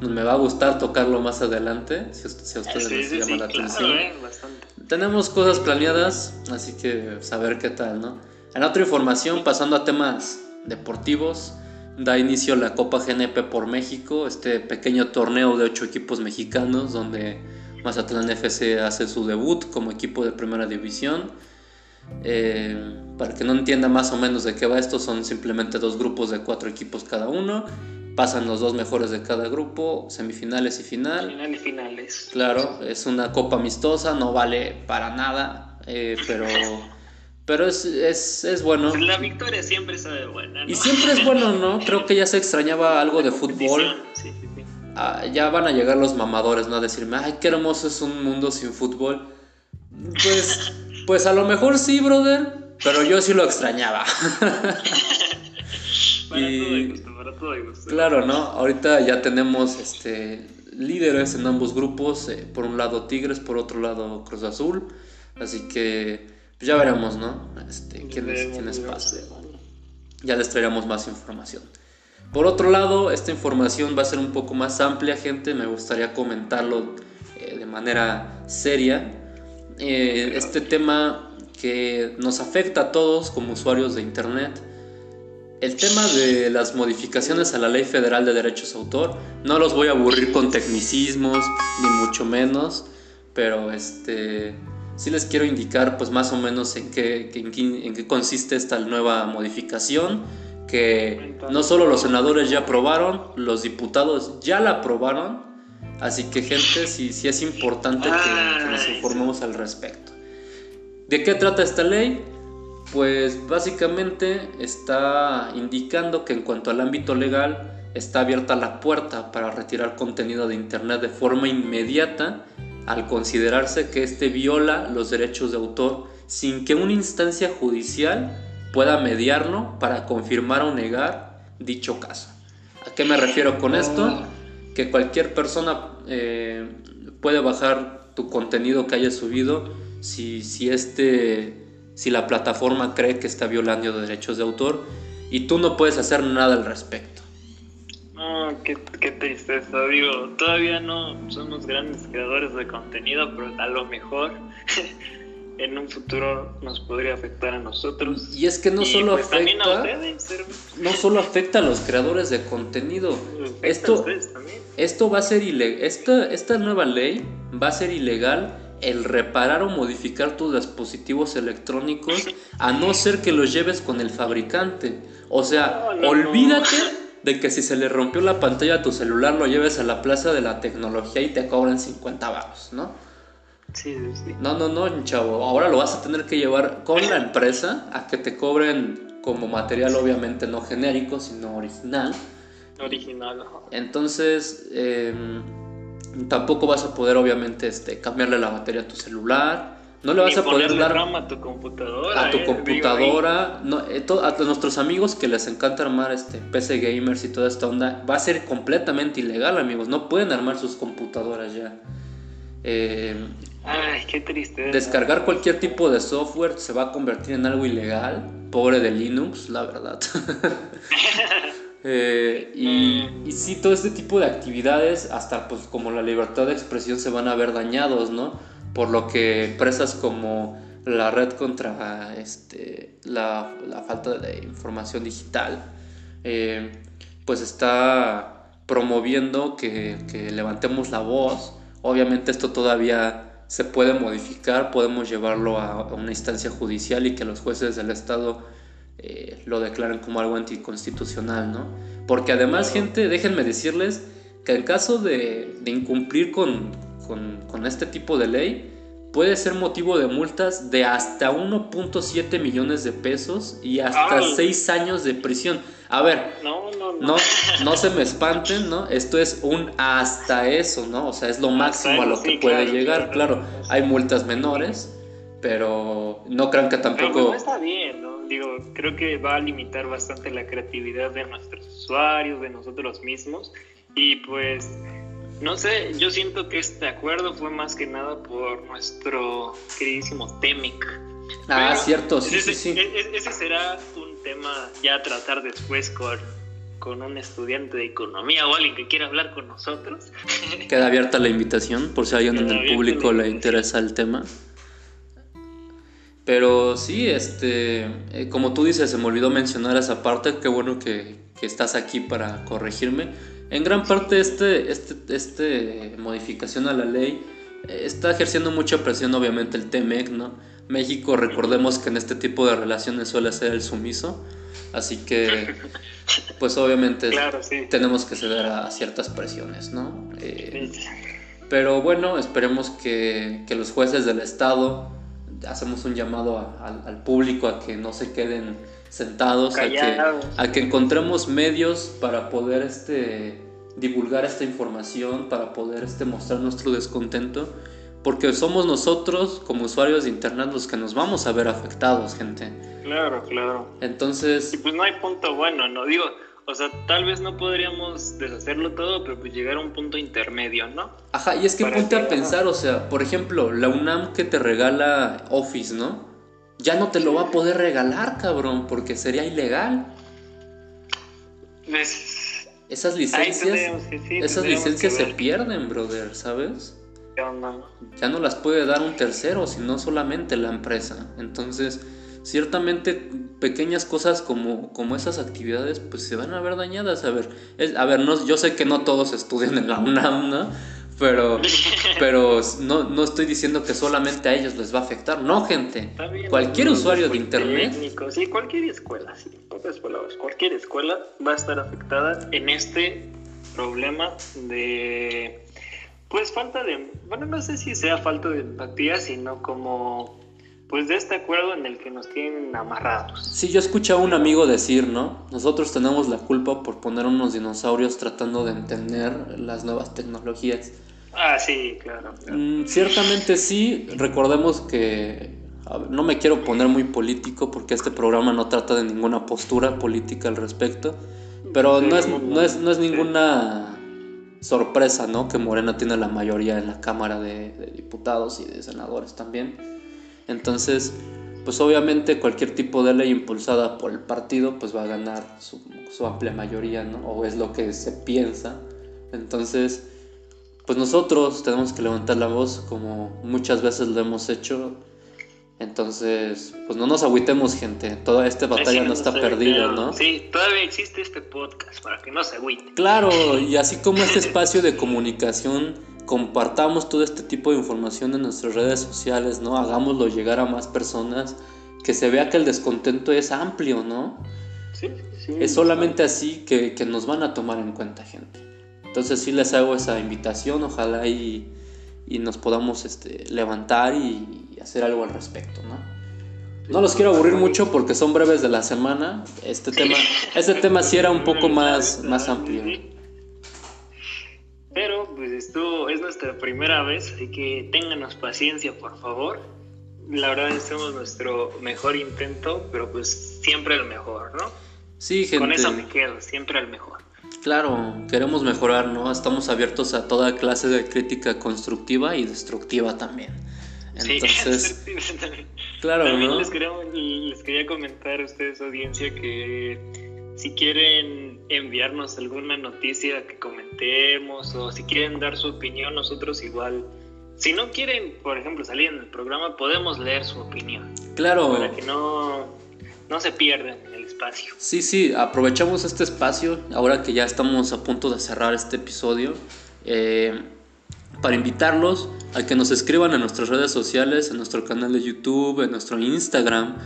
Me va a gustar tocarlo más adelante, si, a- si a ustedes Sí, les sí, llama sí, la claro, atención. eh, bastante. Tenemos cosas planeadas, así que saber qué tal, ¿no? En otra información, pasando a temas deportivos, da inicio la Copa GNP por México, este pequeño torneo de ocho equipos mexicanos donde Mazatlán FC hace su debut como equipo de primera división. Eh, para que no entienda más o menos de qué va esto, son simplemente dos grupos de cuatro equipos cada uno. Pasan los dos mejores de cada grupo, semifinales y final. Final y finales. Claro, es una copa amistosa, no vale para nada, eh, pero, *laughs* pero es, es, es bueno. La victoria siempre sabe buena, ¿no? Y siempre es bueno, ¿no? Creo que ya se extrañaba algo de fútbol. Sí, sí, sí. Ah, ya van a llegar los mamadores, ¿no? A decirme, ay, qué hermoso es un mundo sin fútbol. Pues, *laughs* pues a lo mejor sí, brother, pero yo sí lo extrañaba. *laughs* Para Y- todo para todo. Claro, ¿no? Ahorita ya tenemos este, líderes en ambos grupos. eh, por un lado Tigres, por otro lado Cruz Azul. Así que pues ya veremos, ¿no? Este, quiénes, quiénes pasan. Ya les traeremos más información. Por otro lado, esta información va a ser un poco más amplia, gente. Me gustaría comentarlo eh, de manera seria. Eh, este tema que nos afecta a todos como usuarios de Internet. El tema de las modificaciones a la Ley Federal de Derechos de Autor, no los voy a aburrir con tecnicismos, ni mucho menos, pero este, sí les quiero indicar pues más o menos en qué, en qué, en qué consiste esta nueva modificación, que no solo los senadores ya aprobaron, los diputados ya la aprobaron, así que gente, sí, sí es importante que, que nos informemos al respecto. ¿De qué trata esta ley? Pues básicamente está indicando que en cuanto al ámbito legal está abierta la puerta para retirar contenido de Internet de forma inmediata al considerarse que éste viola los derechos de autor sin que una instancia judicial pueda mediarlo para confirmar o negar dicho caso. ¿A qué me refiero con esto? Que cualquier persona eh, puede bajar tu contenido que hayas subido si, si este si la plataforma cree que está violando derechos de autor y tú no puedes hacer nada al respecto. No, qué, qué tristeza, digo, todavía no somos grandes creadores de contenido, pero a lo mejor *laughs* en un futuro nos podría afectar a nosotros. Y es que no Y, solo pues, también a afecta, ustedes, *laughs* no solo afecta a los creadores de contenido. afecta Esto, esto va a ser ilegal. Esta, esta nueva ley va a ser ilegal el reparar o modificar tus dispositivos electrónicos a no ser que los lleves con el fabricante. O sea, No, no, olvídate de que si se le rompió la pantalla a tu celular lo lleves a la plaza de la tecnología y te cobran 50 baros, ¿no? Sí, sí, sí. No, no, no, chavo. Ahora lo vas a tener que llevar con la empresa a que te cobren como material obviamente no genérico, sino original. Original. ajá. Entonces, em, tampoco vas a poder obviamente este, cambiarle la batería a tu celular. No le vas Ni a poder dar a tu computadora. a tu eh, digo, computadora, no, eh, a nuestros amigos que les encanta armar este PC gamers y toda esta onda, va a ser completamente ilegal, amigos. No pueden armar sus computadoras ya. Eh, Ay, qué tristeza. descargar cualquier tipo de software se va a convertir en algo ilegal. Pobre de Linux, la verdad. *laughs* *laughs* Eh, y, y sí, todo este tipo de actividades, hasta pues como la libertad de expresión, se van a ver dañados, ¿no? Por lo que empresas como la red contra este, la, la falta de información digital, eh, pues está promoviendo que, que levantemos la voz. Obviamente esto todavía se puede modificar, podemos llevarlo a, una instancia judicial y que los jueces del Estado eh, lo declaran como algo anticonstitucional, ¿no? Porque además, gente, déjenme decirles que en caso de, de incumplir con, con, con este tipo de ley, puede ser motivo de multas de hasta 1.7 millones de pesos y hasta Ay. 6 años de prisión. A ver, No, no, no. no, no se me espanten, ¿no? Esto es un hasta eso, ¿no? O sea, es lo máximo a lo que sí, puede claro, llegar. claro. Claro, hay multas menores, pero no crean que Pero pues tampoco... no está bien, ¿no? Digo, creo que va a limitar bastante la creatividad de nuestros usuarios, de nosotros mismos. Y pues, no sé, yo siento que este acuerdo fue más que nada por nuestro queridísimo Temec. Ah, Pero cierto, sí, ese, sí, sí. e- e- Ese será un tema ya a tratar después con, con un estudiante de economía o alguien que quiera hablar con nosotros. Queda abierta la invitación por si a alguien en Queda el abierta público le interesa el tema. Pero sí, este, eh, como tú dices, se me olvidó mencionar esa parte. Qué bueno que, que estás aquí para corregirme. En gran parte, este, este, este modificación a la ley eh, está ejerciendo mucha presión, obviamente, el TEMEC, ¿no? México, recordemos que en este tipo de relaciones suele ser el sumiso. Así que, pues obviamente *laughs* Claro, sí. tenemos que ceder a ciertas presiones, ¿no? Eh, pero bueno, esperemos que, que los jueces del Estado hacemos un llamado a- al- al público a que no se queden sentados, a que, a que encontremos medios para poder este, divulgar esta información, para poder este, mostrar nuestro descontento, porque somos nosotros como usuarios de Internet los que nos vamos a ver afectados, gente. Claro, claro. Entonces, Y pues no hay punto bueno, ¿no? Digo, o sea, tal vez no podríamos deshacerlo todo, pero pues llegar a un punto intermedio, ¿no? Ajá, y es que ponte a pensar, o sea, por ejemplo, la UNAM que te regala Office, ¿no? Ya no te lo va a poder regalar, cabrón, porque sería ilegal. Pues, Esas licencias, tendríamos que sí, esas licencias se pierden, brother, ¿sabes? qué onda, ¿no? Ya no las puede dar un tercero, sino solamente la empresa. Entonces, ciertamente pequeñas cosas como, como esas actividades, pues se van a ver dañadas. A ver, es- a ver, no, yo sé que no todos estudian en la UNAM, ¿no? Pero, pero no, no estoy diciendo que solamente a ellos les va a afectar. No, gente. Bien, Cualquier usuario de internet politécnicos, Sí, cualquier escuela, sí, palabras, cualquier escuela va a estar afectada en este problema de, pues falta de, bueno, no sé si sea falta de empatía, sino como, pues de este acuerdo en el que nos tienen amarrados. Sí, yo escuché a un amigo decir, ¿no? Nosotros tenemos la culpa por poner unos dinosaurios tratando de entender las nuevas tecnologías. Ah, sí, claro. claro. Mm, ciertamente sí, recordemos que ver, no me quiero poner muy político porque este programa no trata de ninguna postura política al respecto, pero no es, no es, no es ninguna sorpresa, ¿no? Que Morena tiene la mayoría en la Cámara de, de Diputados y de Senadores también. Entonces, pues obviamente cualquier tipo de ley impulsada por el partido pues va a ganar su, su amplia mayoría, ¿no? O es lo que se piensa. Entonces, pues nosotros tenemos que levantar la voz como muchas veces lo hemos hecho. Entonces, pues no nos agüitemos, gente. Toda esta batalla no está perdida, claro. ¿no? Sí, todavía existe este podcast para que no se agüiten. Claro, y así como este espacio de comunicación, compartamos todo este tipo de información en nuestras redes sociales, ¿no? Hagámoslo llegar a más personas, que se vea que el descontento es amplio, ¿no? es solamente así que, nos van a tomar en cuenta, gente. Entonces sí les hago esa invitación, ojalá y, nos podamos este, levantar y hacer algo al respecto, ¿no? No los quiero aburrir mucho porque son breves de la semana. Este tema, este tema sí era un poco *laughs* más, más amplio. Esto es nuestra primera vez, así que ténganos paciencia, por favor. La verdad hacemos nuestro mejor intento, pero pues siempre el mejor, ¿no? Sí, gente. Con eso me quedo, siempre el mejor. Claro, queremos mejorar, ¿no? Estamos abiertos a toda clase de crítica constructiva y destructiva también. *laughs* Entonces, claro, También les, quería, les quería comentar a ustedes, audiencia, que si quieren enviarnos alguna noticia que comentemos o si quieren dar su opinión, nosotros igual. Si no quieren, por ejemplo, salir en el programa, podemos leer su opinión. Claro. Para que no, no se pierdan en el espacio. Sí, sí, aprovechamos este espacio ahora que ya estamos a punto de cerrar este episodio. Eh, para invitarlos a que nos escriban en nuestras redes sociales, en nuestro canal de YouTube, en nuestro Instagram.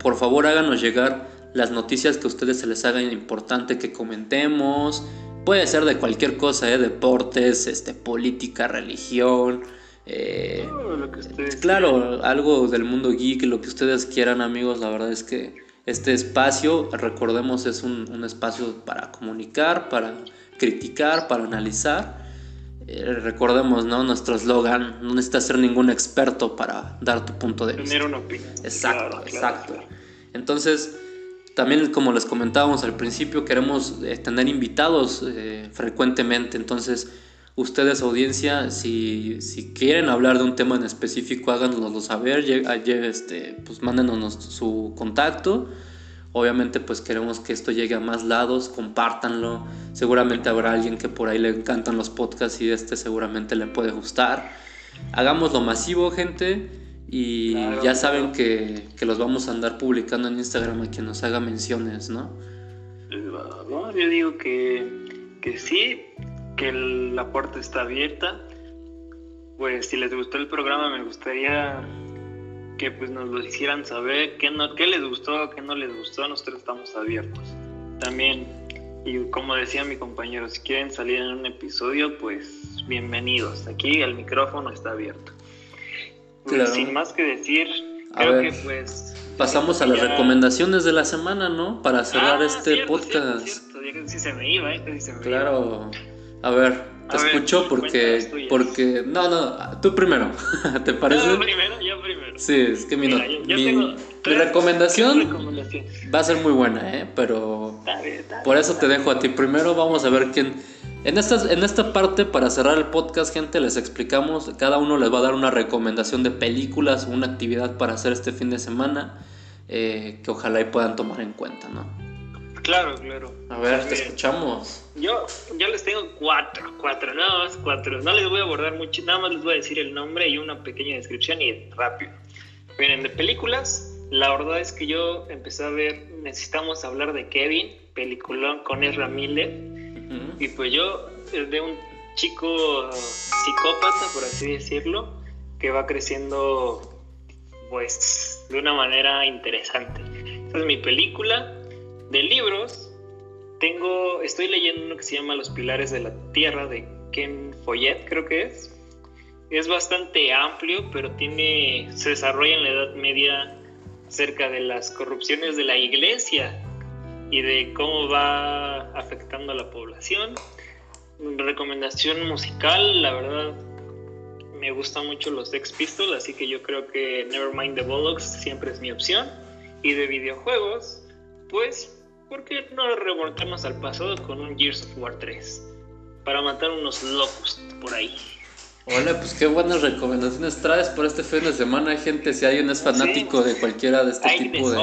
Por favor, háganos llegar las noticias que a ustedes se les haga importante que comentemos. Puede ser de cualquier cosa, ¿eh? deportes, este, política, religión. Eh, claro, algo del mundo geek, lo que ustedes quieran amigos, la verdad es que este espacio, recordemos, es un, un espacio para comunicar, para criticar, para analizar eh, recordemos, ¿no? Nuestro eslogan, no necesitas ser ningún experto para dar tu punto de vista. Tener una opinión. Exacto, exacto. Entonces, también como les comentábamos al principio, queremos eh, tener invitados eh, frecuentemente. Entonces, ustedes, audiencia, si, si, quieren hablar de un tema en específico, háganoslo saber, este, pues mándenos su contacto Obviamente pues queremos que esto llegue a más lados, compártanlo. Seguramente habrá alguien que por ahí le encantan los podcasts y este seguramente le puede gustar. Hagámoslo masivo, gente. Y ya saben que, los vamos a andar publicando en Instagram a quien nos haga menciones, ¿no? yo digo que, que sí, que la puerta está abierta. Pues si les gustó el programa me gustaría que pues nos lo hicieran saber, qué, no, qué les gustó, qué no les gustó, nosotros estamos abiertos. También, y como decía mi compañero, si quieren salir en un episodio, pues bienvenidos, aquí el micrófono está abierto. Pues, sin más que decir, creo que pues... Pasamos a las recomendaciones de la semana, ¿no? Para cerrar ah, este podcast. si se me iba, ¿eh? se me claro. A ver, te escucho porque, porque, no, no, tú primero, *laughs* ¿te parece? Yo primero, yo primero. Sí, es que mi, mi, recomendación va a ser muy buena, ¿eh? Pero por eso te dejo a ti primero, vamos a ver quién... En esta, en esta parte, para cerrar el podcast, gente, les explicamos, cada uno les va a dar una recomendación de películas una actividad para hacer este fin de semana, eh, que ojalá y puedan tomar en cuenta, ¿no? Claro, claro. A ver, te escuchamos. Yo, yo les tengo cuatro, cuatro, nada más cuatro. No les voy a abordar mucho, nada más les voy a decir el nombre y una pequeña descripción y rápido. Miren, de películas, la verdad es que yo empecé a ver, necesitamos hablar de Kevin, peliculón con Ezra Miller. Y pues yo, de un chico psicópata, por así decirlo, que va creciendo, pues, de una manera interesante. Esta es mi película de libros, tengo, estoy leyendo uno que se llama Los Pilares de la Tierra de Ken Follett, creo que es. Es bastante amplio, pero tiene, se desarrolla en la Edad Media acerca de las corrupciones de la iglesia y de cómo va afectando a la población. Recomendación musical, la verdad, me gustan mucho los Sex Pistols, así que yo creo que Nevermind the Bollocks siempre es mi opción. Y de videojuegos, pues ¿por qué no remontarnos al pasado con un Gears of War 3? Para matar unos locos por ahí. Hola, pues qué buenas recomendaciones traes por este fin de semana, gente. Si alguien es fanático de cualquiera de este tipo de,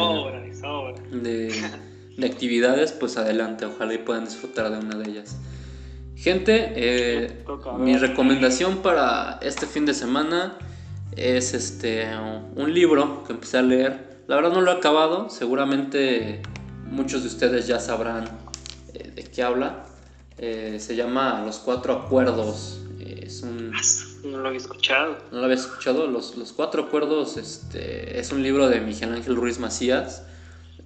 de, *laughs* actividades, pues adelante, ojalá y puedan disfrutar de una de ellas. Gente, eh, mi recomendación para este fin de semana es este un libro que empecé a leer. La verdad no lo he acabado, seguramente muchos de ustedes ya sabrán eh, de qué habla. Eh, se llama Los Cuatro Acuerdos. es un, no lo había escuchado. No lo había escuchado. Los, Los Cuatro Acuerdos este, es un libro de Miguel Ángel Ruiz Macías.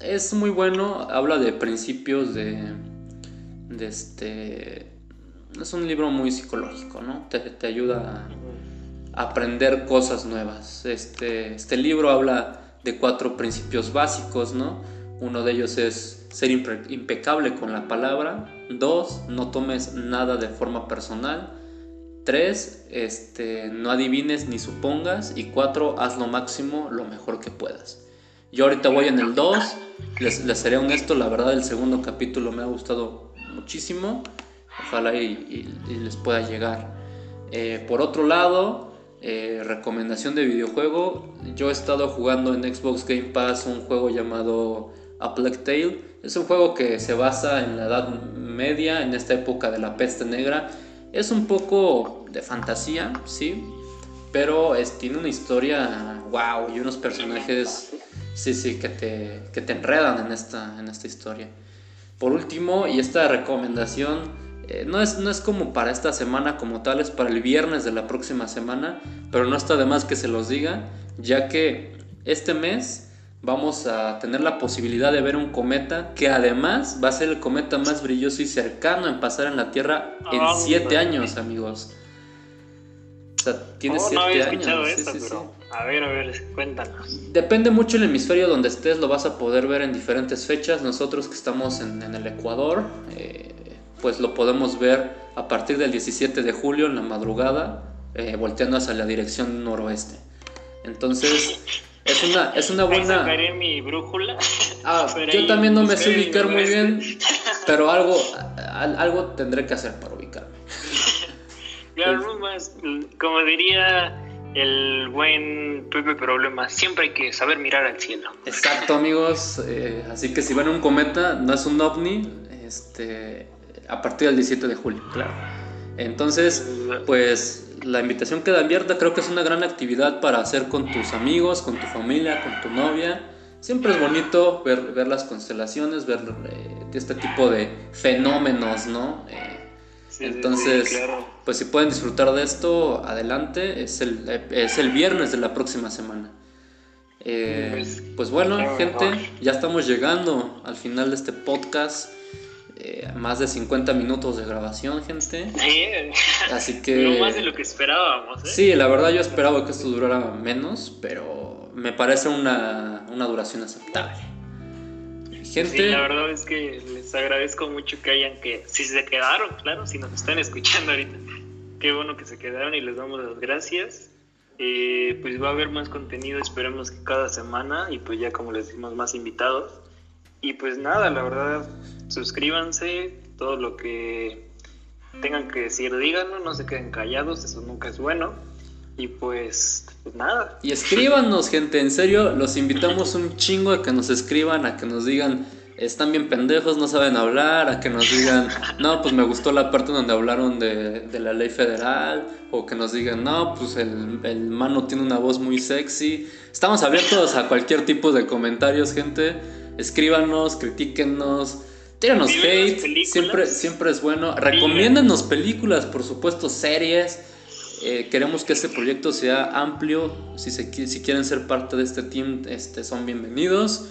Es muy bueno, habla de principios de, de este... Es un libro muy psicológico, ¿no? Te, ayuda a aprender cosas nuevas. Este, este libro habla de cuatro principios básicos, ¿no? Uno de ellos es ser impecable con la palabra. Dos, no tomes nada de forma personal. Tres, este, no adivines ni supongas. Y cuatro, haz lo máximo, lo mejor que puedas. Yo ahorita voy en el 2, les, les, seré honesto, la verdad el segundo capítulo me ha gustado muchísimo. Ojalá y, les pueda llegar. Eh, por otro lado, eh, recomendación de videojuego, yo he estado jugando en Xbox Game Pass un juego llamado A Plague Tale. Es un juego que se basa en la Edad Media, en esta época de la peste negra. Es un poco de fantasía, sí, pero tiene una historia wow y unos personajes Sí, sí, que te, que te enredan en esta, en esta historia. Por último, y esta recomendación eh, no, es, no es como para esta semana como tal, es para el viernes de la próxima semana, pero no está de más que se los diga, ya que este mes vamos a tener la posibilidad de ver un cometa que además va a ser el cometa más brilloso y cercano en pasar en la Tierra en 7 años, amigos. O sea, tiene 7 años. sí, sí, sí. A ver, a ver, cuéntanos. Depende mucho el hemisferio donde estés, lo vas a poder ver en diferentes fechas. Nosotros que estamos en, el Ecuador, eh, pues lo podemos ver a partir del 17 de julio en la madrugada, eh, volteando hacia la dirección noroeste. Entonces, es una, es una buena... mi brújula. Ah, *laughs* yo también no me sé ubicar muy bien, pero *laughs* algo, algo tendré que hacer para ubicarme. Claro, más, *laughs* como diría el buen Pepe Problema, siempre hay que saber mirar al cielo. Exacto, amigos. Eh, así que si ven un cometa, no es un ovni, este, a partir del 17 de julio, claro. Entonces, pues la invitación queda abierta. Creo que es una gran actividad para hacer con tus amigos, con tu familia, con tu novia. Siempre es bonito ver, ver las constelaciones, ver eh, este tipo de fenómenos, ¿no? Eh, entonces, pues si pueden disfrutar de esto, adelante. Es el, es el viernes de la próxima semana. Eh, pues, pues, bueno, gente, ya estamos llegando al final de este podcast. Eh, más de 50 minutos de grabación, gente. *laughs* Así que... No más de lo que esperábamos. ¿eh? Sí, la verdad yo esperaba que esto durara menos, pero me parece una, una duración aceptable. Gente... la verdad es que les agradezco mucho que hayan que, si se quedaron, claro, si nos están escuchando ahorita, qué bueno que se quedaron y les damos las gracias. Eh, pues va a haber más contenido, esperemos que cada semana y pues ya como les decimos más invitados. Y pues nada, la verdad, suscríbanse, todo lo que tengan que decir, díganlo, no se queden callados, eso nunca es bueno. Y pues, pues nada. Y escríbanos, gente, en serio, los invitamos un chingo a que nos escriban, a que nos digan, están bien pendejos, no saben hablar, a que nos digan, no, pues me gustó la parte donde hablaron de, de la ley federal, o que nos digan, no, pues el, el, mano tiene una voz muy sexy. Estamos abiertos a cualquier tipo de comentarios, gente. Escríbanos, critíquenos. Tíranos hate, siempre, siempre es bueno. Recomiéndanos películas, por supuesto, series eh, queremos que este proyecto sea amplio. Si, se, si quieren ser parte de este team, este, son bienvenidos.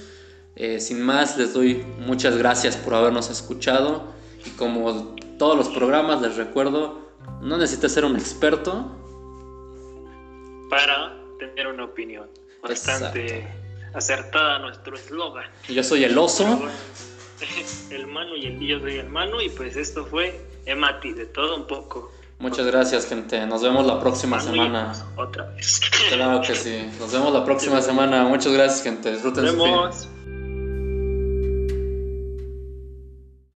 Eh, sin más, les doy muchas gracias por habernos escuchado. Y como todos los programas, les recuerdo, no necesitas ser un experto. Para tener una opinión bastante acertada nuestro eslogan. Yo soy el oso. *laughs* El mano y el yo soy el mano. Y pues esto fue Emati, de todo un poco. Muchas gracias, gente. Nos vemos la próxima semana. Otra vez. Claro que sí. Nos vemos la próxima semana. Muchas gracias, gente. Disfruten Nos vemos.